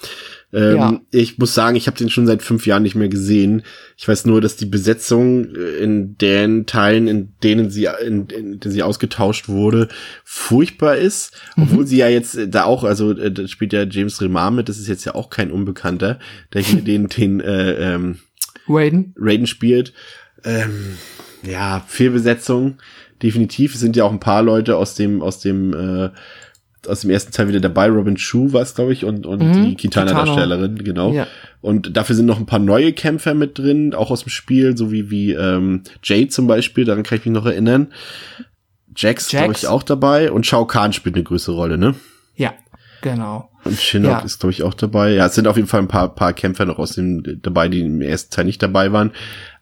Ähm, Ja. Ich muss sagen, ich habe den schon seit fünf Jahren nicht mehr gesehen. Ich weiß nur, dass die Besetzung äh, in den Teilen, in denen sie, in, in denen sie ausgetauscht wurde, furchtbar ist. Obwohl sie ja jetzt äh, da auch, also äh, da spielt ja James Remar mit, das ist jetzt ja auch kein Unbekannter, der hier <laughs> den, den äh, ähm, Raiden. Raiden spielt. Ähm, ja, Fehlbesetzung, definitiv. Es sind ja auch ein paar Leute aus dem, aus dem, äh, aus dem ersten Teil wieder dabei. Robin Chu war es, glaube ich, und, und Mhm, die Kitana-Darstellerin, genau. Ja. Und dafür sind noch ein paar neue Kämpfer mit drin, auch aus dem Spiel, so wie, wie ähm, Jade zum Beispiel, daran kann ich mich noch erinnern. Jax, glaube Jax. ich, auch dabei. Und Shao Kahn spielt eine größere Rolle, ne? Ja, genau. Und Shinnok Ja. ist, glaube ich, auch dabei. Ja, es sind auf jeden Fall ein paar, paar Kämpfer noch aus dem dabei, die im ersten Teil nicht dabei waren.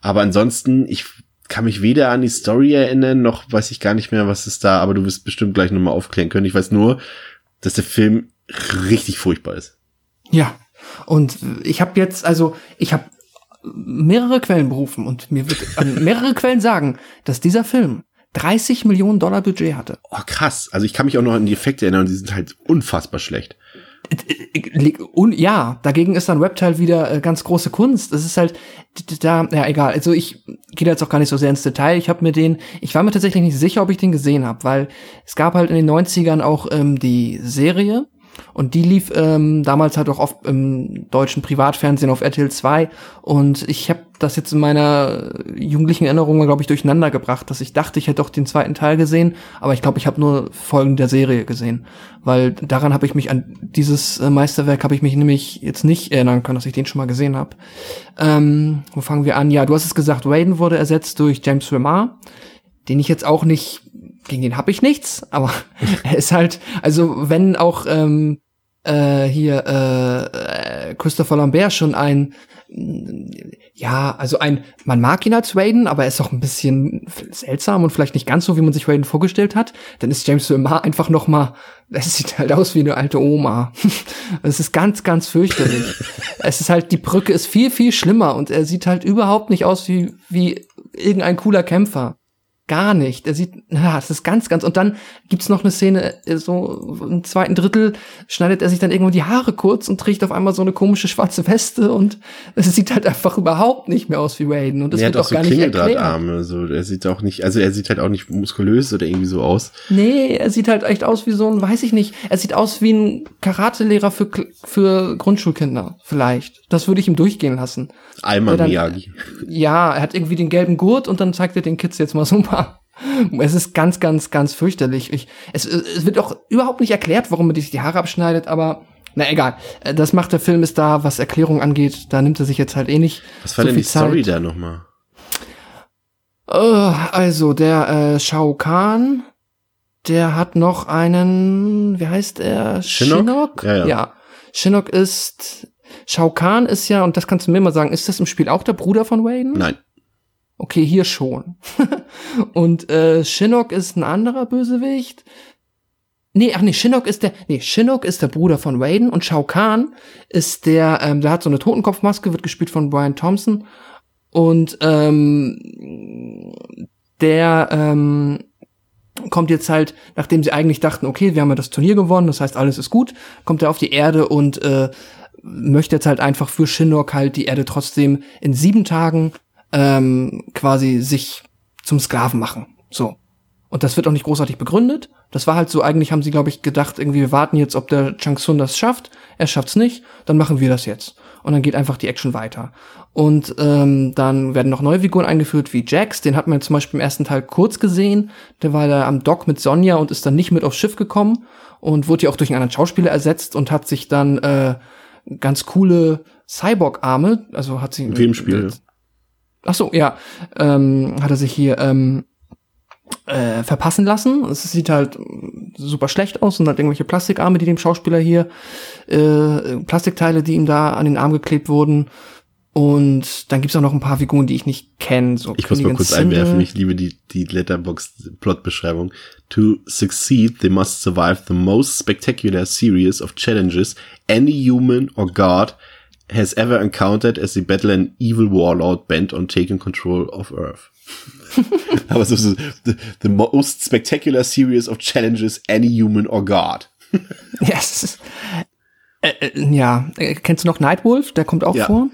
Aber ansonsten, ich kann mich weder an die Story erinnern, noch weiß ich gar nicht mehr, was ist da, aber du wirst bestimmt gleich nochmal aufklären können. Ich weiß nur, dass der Film richtig furchtbar ist. Ja. Und ich habe jetzt, also ich habe mehrere Quellen berufen und mir wird an mehrere Quellen sagen, dass dieser Film 30 Millionen Dollar Budget hatte. Oh, krass. Also ich kann mich auch noch an die Effekte erinnern und die sind halt unfassbar schlecht. Und ja, dagegen ist dann Reptile wieder äh, ganz große Kunst. Es ist halt da, ja egal. Also ich gehe da jetzt auch gar nicht so sehr ins Detail. Ich habe mir den, ich war mir tatsächlich nicht sicher, ob ich den gesehen habe, weil es gab halt in den 90ern auch ähm, die Serie und die lief ähm, damals halt auch oft im deutschen Privatfernsehen auf RTL 2 und ich habe das jetzt in meiner jugendlichen Erinnerung glaube ich, durcheinander gebracht, dass ich dachte, ich hätte auch den zweiten Teil gesehen, aber ich glaube, ich habe nur Folgen der Serie gesehen, weil daran habe ich mich an dieses äh, Meisterwerk habe ich mich nämlich jetzt nicht erinnern können, dass ich den schon mal gesehen habe. Ähm, wo fangen wir an? Ja, du hast es gesagt, Raiden wurde ersetzt durch James Remar, den ich jetzt auch nicht gegen den habe ich nichts, aber <laughs> er ist halt, also wenn auch ähm, äh, hier äh, äh, Christopher Lambert schon ein ja, also ein, man mag ihn als Raiden, aber er ist auch ein bisschen seltsam und vielleicht nicht ganz so, wie man sich Raiden vorgestellt hat. Dann ist James Remar einfach noch mal, <laughs> es sieht halt aus wie eine alte Oma. <laughs> Es ist ganz, ganz fürchterlich. es ist halt, die Brücke ist viel, viel schlimmer und er sieht halt überhaupt nicht aus wie, wie irgendein cooler Kämpfer. Gar nicht. Er sieht, na, das ist ganz, ganz. Und dann gibt's noch eine Szene, äh, so im zweiten Drittel schneidet er sich dann irgendwo die Haare kurz und trägt auf einmal so eine komische schwarze Weste und <laughs> es sieht halt einfach überhaupt nicht mehr aus wie Raiden. Und das er wird hat auch auch so gar. Klingeldrahtarme. So, er sieht auch nicht, also er sieht halt auch nicht muskulös oder irgendwie so aus. Nee, er sieht halt echt aus wie so ein, weiß ich nicht, er sieht aus wie ein Karatelehrer für, für Grundschulkinder, vielleicht. Das würde ich ihm durchgehen lassen. Dann- Miyagi. Ja, er hat irgendwie den gelben Gurt und dann zeigt er den Kids jetzt mal so ein paar. Es ist ganz, ganz, ganz fürchterlich. Ich, es, es wird auch überhaupt nicht erklärt, warum er sich die Haare abschneidet, aber na egal. Das macht der Film ist da, was Erklärung angeht, da nimmt er sich jetzt halt eh nicht. Was war so denn die Story Zeit. da nochmal? Äh, also, der äh, Shao Kahn, der hat noch einen, wie heißt er? Shinnok? Ja, ja. ja. Shinnok ist, Shao Kahn ist ja, und das kannst du mir mal sagen, ist das im Spiel auch der Bruder von Raiden? Nein. Okay, hier schon. <laughs> und äh, Shinnok ist ein anderer Bösewicht. Nee, ach nee, Shinnok ist der, nee, Shinnok ist der Bruder von Raiden und Shao Kahn ist der, ähm, der hat so eine Totenkopfmaske, wird gespielt von Brian Thompson und ähm, der ähm, kommt jetzt halt, nachdem sie eigentlich dachten, okay, wir haben ja das Turnier gewonnen, das heißt, alles ist gut, kommt er auf die Erde und äh, möchte jetzt halt einfach für Shinnok halt die Erde trotzdem in sieben Tagen ähm, quasi sich zum Sklaven machen. So. Und das wird auch nicht großartig begründet. Das war halt so, eigentlich haben sie, glaube ich, gedacht, irgendwie, wir warten jetzt, ob der Chang Sun das schafft. Er schafft's nicht, dann machen wir das jetzt. Und dann geht einfach die Action weiter. Und ähm, dann werden noch neue Figuren eingeführt, wie Jax. Den hat man zum Beispiel im ersten Teil kurz gesehen. Der war da am Dock mit Sonja und ist dann nicht mit aufs Schiff gekommen und wurde ja auch durch einen anderen Schauspieler ersetzt und hat sich dann äh, ganz coole Cyborg-Arme, also hat sie. In wem Spiel? Ach so, ja, ähm, hat er sich hier ähm, äh, verpassen lassen. Es sieht halt super schlecht aus und hat irgendwelche Plastikarme, die dem Schauspieler hier, äh, Plastikteile, die ihm da an den Arm geklebt wurden. Und dann gibt's auch noch ein paar Figuren, die ich nicht kenne. So Ich muss mal Königin kurz Sindel. einwerfen, ich liebe die, die Letterbox-Plot-Beschreibung. To succeed, they must survive the most spectacular series of challenges any human or god has ever encountered as they battle an evil warlord bent on taking control of Earth. <laughs> Aber so, so the, the most spectacular series of challenges any human or god. Ja, es ist, äh, äh, ja. Äh, kennst du noch Nightwolf? Der kommt auch Ja. vor.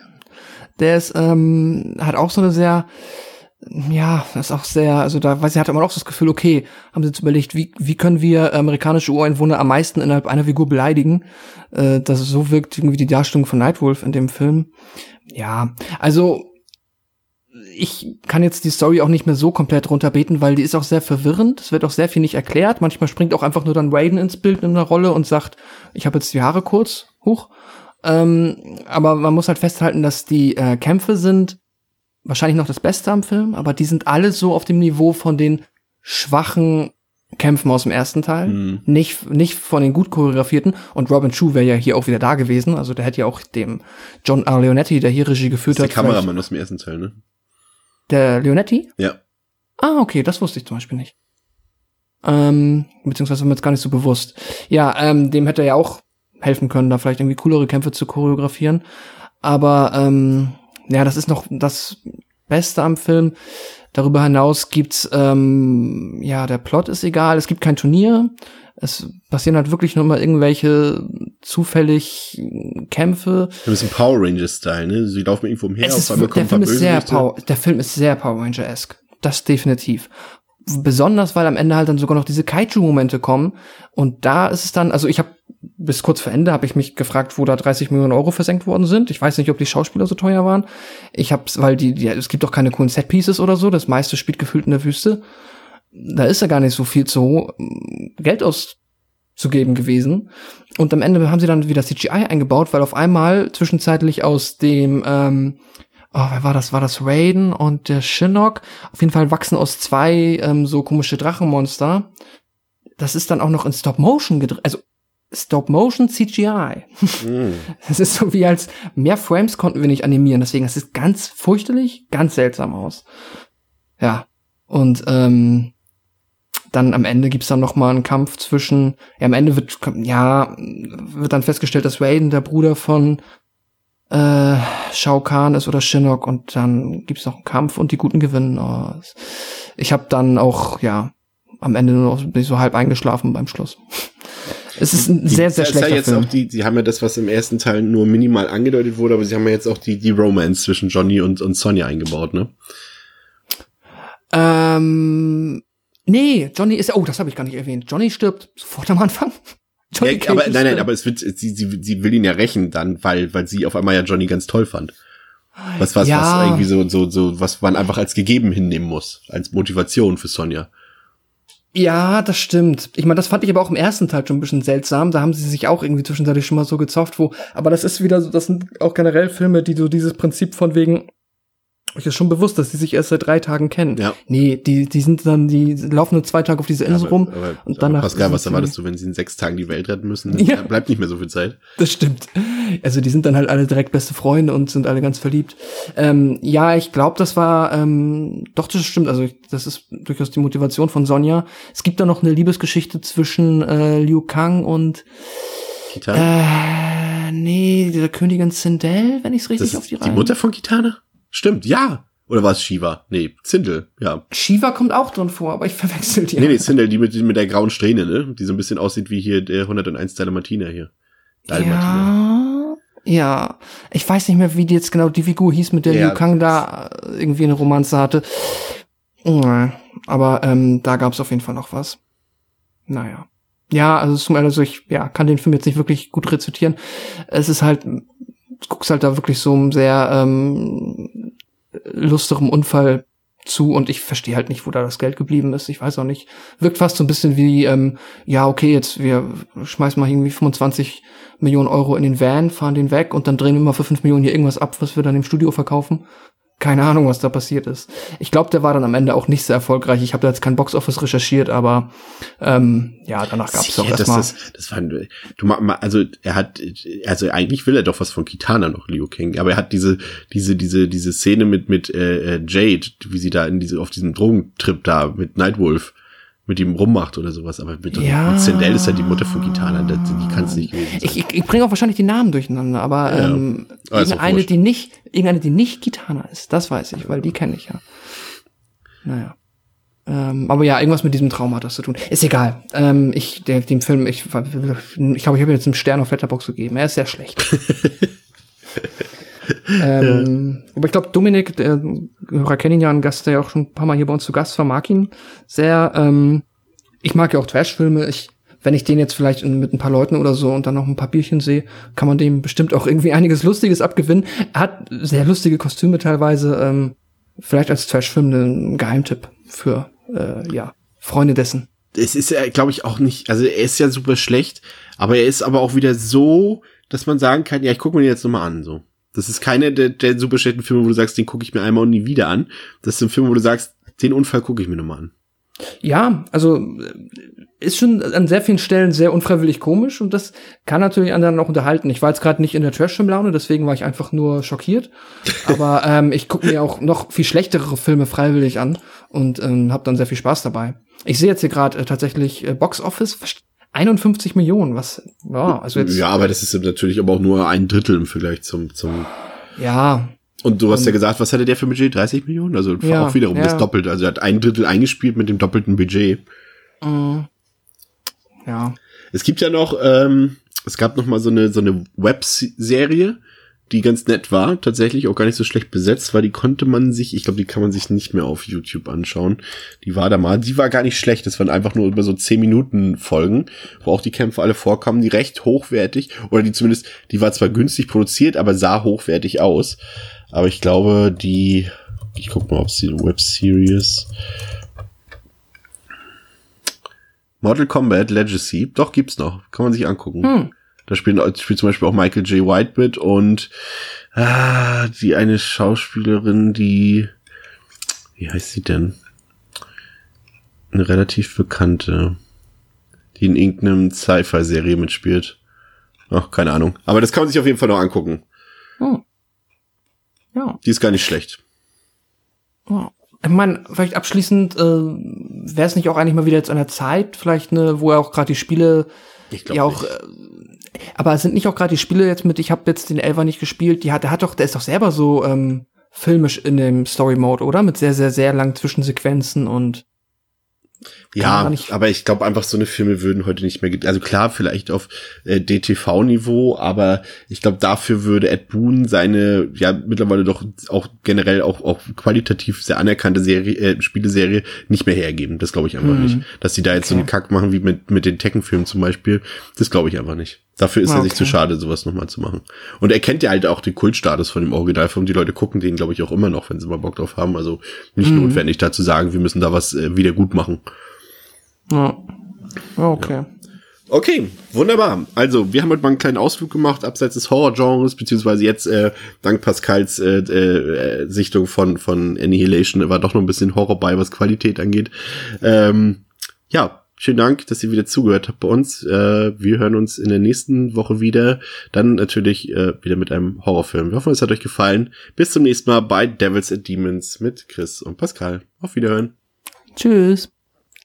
Der ist, ähm, hat auch so eine sehr, ja, das ist auch sehr, also da weiß ich, hatte man auch das Gefühl, okay, haben sie jetzt überlegt, wie, wie können wir amerikanische Ureinwohner am meisten innerhalb einer Figur beleidigen, äh, dass es so wirkt, irgendwie die Darstellung von Nightwolf in dem Film. Ja, also ich kann jetzt die Story auch nicht mehr so komplett runterbeten, weil die ist auch sehr verwirrend. Es wird auch sehr viel nicht erklärt. Manchmal springt auch einfach nur dann Raiden ins Bild in einer Rolle und sagt, ich habe jetzt die Haare kurz, hoch. Ähm, aber man muss halt festhalten, dass die äh, Kämpfe sind wahrscheinlich noch das Beste am Film, aber die sind alle so auf dem Niveau von den schwachen Kämpfen aus dem ersten Teil, Mhm. nicht nicht von den gut choreografierten. Und Robin Chu wäre ja hier auch wieder da gewesen, also der hätte ja auch dem John R. Leonetti, der hier Regie geführt Das ist der hat, vielleicht- Kameramann aus dem ersten Teil, ne? der Leonetti? Ja. Ah, okay, das wusste ich zum Beispiel nicht. Ähm, beziehungsweise war mir jetzt gar nicht so bewusst. Ja, ähm, dem hätte er ja auch helfen können, da vielleicht irgendwie coolere Kämpfe zu choreografieren. Aber ähm, ja, das ist noch das Beste am Film. Darüber hinaus gibt's ähm, ja der Plot ist egal. Es gibt kein Turnier. Es passieren halt wirklich nur mal irgendwelche zufällig Kämpfe. Ein bisschen Power Rangers-Style, ne? Sie laufen irgendwo umher, Es ist, einmal der kommen Film ist sehr. Power, der Film ist sehr Power Ranger-esque. Das definitiv. Besonders, weil am Ende halt dann sogar noch diese Kaiju-Momente kommen. Und da ist es dann, also ich habe bis kurz vor Ende habe ich mich gefragt, wo da 30 Millionen Euro versenkt worden sind. Ich weiß nicht, ob die Schauspieler so teuer waren. Ich hab's, weil die, die es gibt doch keine coolen Set-Pieces oder so. Das meiste spielt gefühlt in der Wüste. Da ist ja gar nicht so viel zu Geld auszugeben gewesen. Und am Ende haben sie dann wieder CGI eingebaut, weil auf einmal zwischenzeitlich aus dem ähm, oh, wer war das? War das Raiden und der Shinnok? Auf jeden Fall wachsen aus zwei ähm, so komische Drachenmonster. Das ist dann auch noch in Stop Motion gedreht, also Stop Motion CGI. Mhm. <laughs> Das ist so wie als mehr Frames konnten wir nicht animieren, deswegen es ist ganz fürchterlich, ganz seltsam aus. Ja und ähm, dann am Ende gibt's dann noch mal einen Kampf zwischen. Ja, am Ende wird ja wird dann festgestellt, dass Raiden der Bruder von äh, Shao Kahn ist oder Shinnok und dann gibt's noch einen Kampf und die Guten gewinnen. Oh, ich habe dann auch ja am Ende nur noch bin ich so halb eingeschlafen beim Schluss. <laughs> Es ist ein Die- sehr sehr ist ja schlechter jetzt Film. auch die, die haben ja das, was im ersten Teil nur minimal angedeutet wurde, aber sie haben ja jetzt auch die, die Romance zwischen Johnny und, und Sonja eingebaut, ne? Ähm, nee, Johnny ist oh, das habe ich gar nicht erwähnt. Johnny stirbt sofort am Anfang. Johnny Ja, aber nein, nein, aber es wird, sie, sie, sie will ihn ja rächen dann, weil, weil sie auf einmal ja Johnny ganz toll fand. Was, was, Ja. was irgendwie so, so, so, was man einfach als gegeben hinnehmen muss, als Motivation für Sonja. Ja, das stimmt. Ich meine, das fand ich aber auch im ersten Teil schon ein bisschen seltsam. Da haben sie sich auch irgendwie zwischenzeitlich schon mal so gezofft, wo, aber das ist wieder so, das sind auch generell Filme, die so dieses Prinzip von wegen, euch ist schon bewusst, dass die sich erst seit drei Tagen kennen. Ja. Nee, die, die sind dann, die laufen nur zwei Tage auf dieser Insel aber, rum aber, und danach. Pascal, was erwartest du, wenn sie in sechs Tagen die Welt retten müssen? Ja. Da bleibt nicht mehr so viel Zeit. Das stimmt. Also die sind dann halt alle direkt beste Freunde und sind alle ganz verliebt. Ähm, ja, ich glaube, das war ähm, doch das stimmt. Also ich, das ist durchaus die Motivation von Sonja. Es gibt da noch eine Liebesgeschichte zwischen äh, Liu Kang und Kitana? äh, nee, der Königin Sindel, wenn ich es richtig das auf die ist die Reihe. Mutter von Kitana? Stimmt, ja. Oder war es Shiva? Nee, Zindel, ja. Shiva kommt auch drin vor, aber ich verwechsel die. Nee, nee, Zindel, die mit, mit der grauen Strähne, ne? Die so ein bisschen aussieht wie hier der 101 Dalmatiner hier. Dalmatiner. Ja, ja. Ich weiß nicht mehr, wie die jetzt genau die Figur hieß, mit der Ja. Liu Kang da äh, irgendwie eine Romanze hatte. Aber ähm, da gab es auf jeden Fall noch was. Naja. Ja, also zum also ich ja, kann den Film jetzt nicht wirklich gut rezitieren. Es ist halt, du guckst halt da wirklich so einem sehr ähm, lustigen Unfall zu und ich verstehe halt nicht, wo da das Geld geblieben ist. Ich weiß auch nicht. Wirkt fast so ein bisschen wie, ähm, ja, okay, jetzt wir schmeißen mal irgendwie 25 Millionen Euro in den Van, fahren den weg und dann drehen wir mal für 5 Millionen hier irgendwas ab, was wir dann im Studio verkaufen. Keine Ahnung, was da passiert ist. Ich glaube, der war dann am Ende auch nicht sehr erfolgreich. Ich habe da jetzt kein Boxoffice recherchiert, aber ähm, ja, danach gab es das, erstmal. das, das war, du also er hat, also eigentlich will er doch was von Kitana noch, Liu Kang, aber er hat diese, diese, diese, diese Szene mit mit äh, äh, Jade, wie sie da in diese auf diesem Drogentrip da mit Nightwolf mit ihm rummacht oder sowas, aber mit, Ja. mit Sindel ist ja die Mutter von Kitana, das, die kann es nicht gewesen sein. Ich, ich, ich bringe auch wahrscheinlich die Namen durcheinander, aber Ja. ähm, auch irgendeine, die nicht, irgendeine, die nicht Kitana ist, das weiß ich, weil die kenne ich ja. Naja. Ähm, aber ja, irgendwas mit diesem Trauma hat das zu tun. Ist egal. Ähm, ich, der, dem Film, ich, ich glaube, ich habe jetzt einen Stern auf Letterbox gegeben. Er ist sehr schlecht. <laughs> ähm, Aber ich glaube, Dominik, der Hörer kennen ihn ja, ein Gast, der ja auch schon ein paar Mal hier bei uns zu Gast war, mag ihn sehr. Ähm, ich mag ja auch Trash-Filme. Ich, wenn ich den jetzt vielleicht mit ein paar Leuten oder so und dann noch ein paar Bierchen sehe, kann man dem bestimmt auch irgendwie <laughs> einiges Lustiges abgewinnen. Er hat sehr lustige Kostüme teilweise. Ähm, vielleicht als Trash-Film ein Geheimtipp für äh, ja Freunde dessen. es ist ja, glaube ich, auch nicht, also er ist ja super schlecht, aber er ist aber auch wieder so, dass man sagen kann, ja, ich gucke mir den jetzt nochmal an, so. Das ist keine der, der super schlechten Filme, wo du sagst, den gucke ich mir einmal und nie wieder an. Das ist ein Film, wo du sagst, den Unfall gucke ich mir nochmal an. Ja, also äh, ist schon an sehr vielen Stellen sehr unfreiwillig komisch und das kann natürlich anderen auch unterhalten. Ich war jetzt gerade nicht in der Trash-Film-Laune, deswegen war ich einfach nur schockiert. Aber <laughs> ähm, ich gucke mir auch noch viel schlechtere Filme freiwillig an und ähm, habe dann sehr viel Spaß dabei. Ich sehe jetzt hier gerade äh, tatsächlich äh, Box Office 51 Millionen, was ja, also jetzt Ja, aber das ist natürlich aber auch nur ein Drittel im Vergleich zum, zum, ja, und du hast ja gesagt, was hatte der für ein Budget? 30 Millionen? Also Ja, auch wiederum ja. das Doppelte. Also er hat ein Drittel eingespielt mit dem doppelten Budget. ja. Es gibt ja noch, ähm, es gab noch mal so eine so eine Webserie, die ganz nett war, tatsächlich auch gar nicht so schlecht besetzt, weil die konnte man sich, ich glaube, die kann man sich nicht mehr auf YouTube anschauen. Die war da mal, die war gar nicht schlecht. Das waren einfach nur über so 10 Minuten Folgen, wo auch die Kämpfe alle vorkamen, die recht hochwertig oder die zumindest, die war zwar günstig produziert, aber sah hochwertig aus. Aber ich glaube, die, ich guck mal, ob sie Webseries Mortal Kombat Legacy, doch gibt's noch, kann man sich angucken. Da spielen, spielt zum Beispiel auch Michael J. White mit und ah, die eine Schauspielerin, die, wie heißt sie denn? Eine relativ bekannte, die in irgendeinem Sci-Fi-Serie mitspielt. Ach, keine Ahnung. Aber das kann man sich auf jeden Fall noch angucken. Hm. Ja. Die ist gar nicht schlecht. Ja. Ich meine, vielleicht abschließend, äh, wäre es nicht auch eigentlich mal wieder jetzt an der Zeit, vielleicht ne, wo er auch gerade die Spiele ja auch, äh, aber sind nicht auch gerade die Spiele jetzt mit, ich habe jetzt den Elfer nicht gespielt, die hat, der hat doch, der ist doch selber so ähm, filmisch in dem Story Mode, oder? Mit sehr, sehr, sehr langen Zwischensequenzen und Ja, aber ich glaube einfach, so eine Filme würden heute nicht mehr, also klar, vielleicht auf äh, DTV-Niveau, aber ich glaube, dafür würde Ed Boon seine, ja, mittlerweile doch auch generell auch, auch qualitativ sehr anerkannte Serie, äh, Spieleserie nicht mehr hergeben. Das glaube ich einfach nicht. Dass die da jetzt so einen Kack machen wie mit, mit den Tekken-Filmen zum Beispiel, das glaube ich einfach nicht. Dafür ist Ah, er sich okay. zu schade, sowas nochmal zu machen. Und er kennt ja halt auch den Kultstatus von dem Originalfilm. Die Leute gucken den, glaube ich, auch immer noch, wenn sie mal Bock drauf haben. Also nicht notwendig da zu sagen, wir müssen da was äh, wieder gut machen. ja. Ja, okay. Okay, wunderbar. Also, wir haben heute mal einen kleinen Ausflug gemacht, abseits des Horror-Genres, beziehungsweise jetzt, äh, dank Pascals äh, äh, Sichtung von, von Annihilation, war doch noch ein bisschen Horror bei, was Qualität angeht. Ähm, ja, schönen Dank, dass ihr wieder zugehört habt bei uns. Äh, wir hören uns in der nächsten Woche wieder. Dann natürlich äh, wieder mit einem Horrorfilm. Wir hoffen, es hat euch gefallen. Bis zum nächsten Mal bei Devils and Demons mit Chris und Pascal. Auf Wiederhören. Tschüss.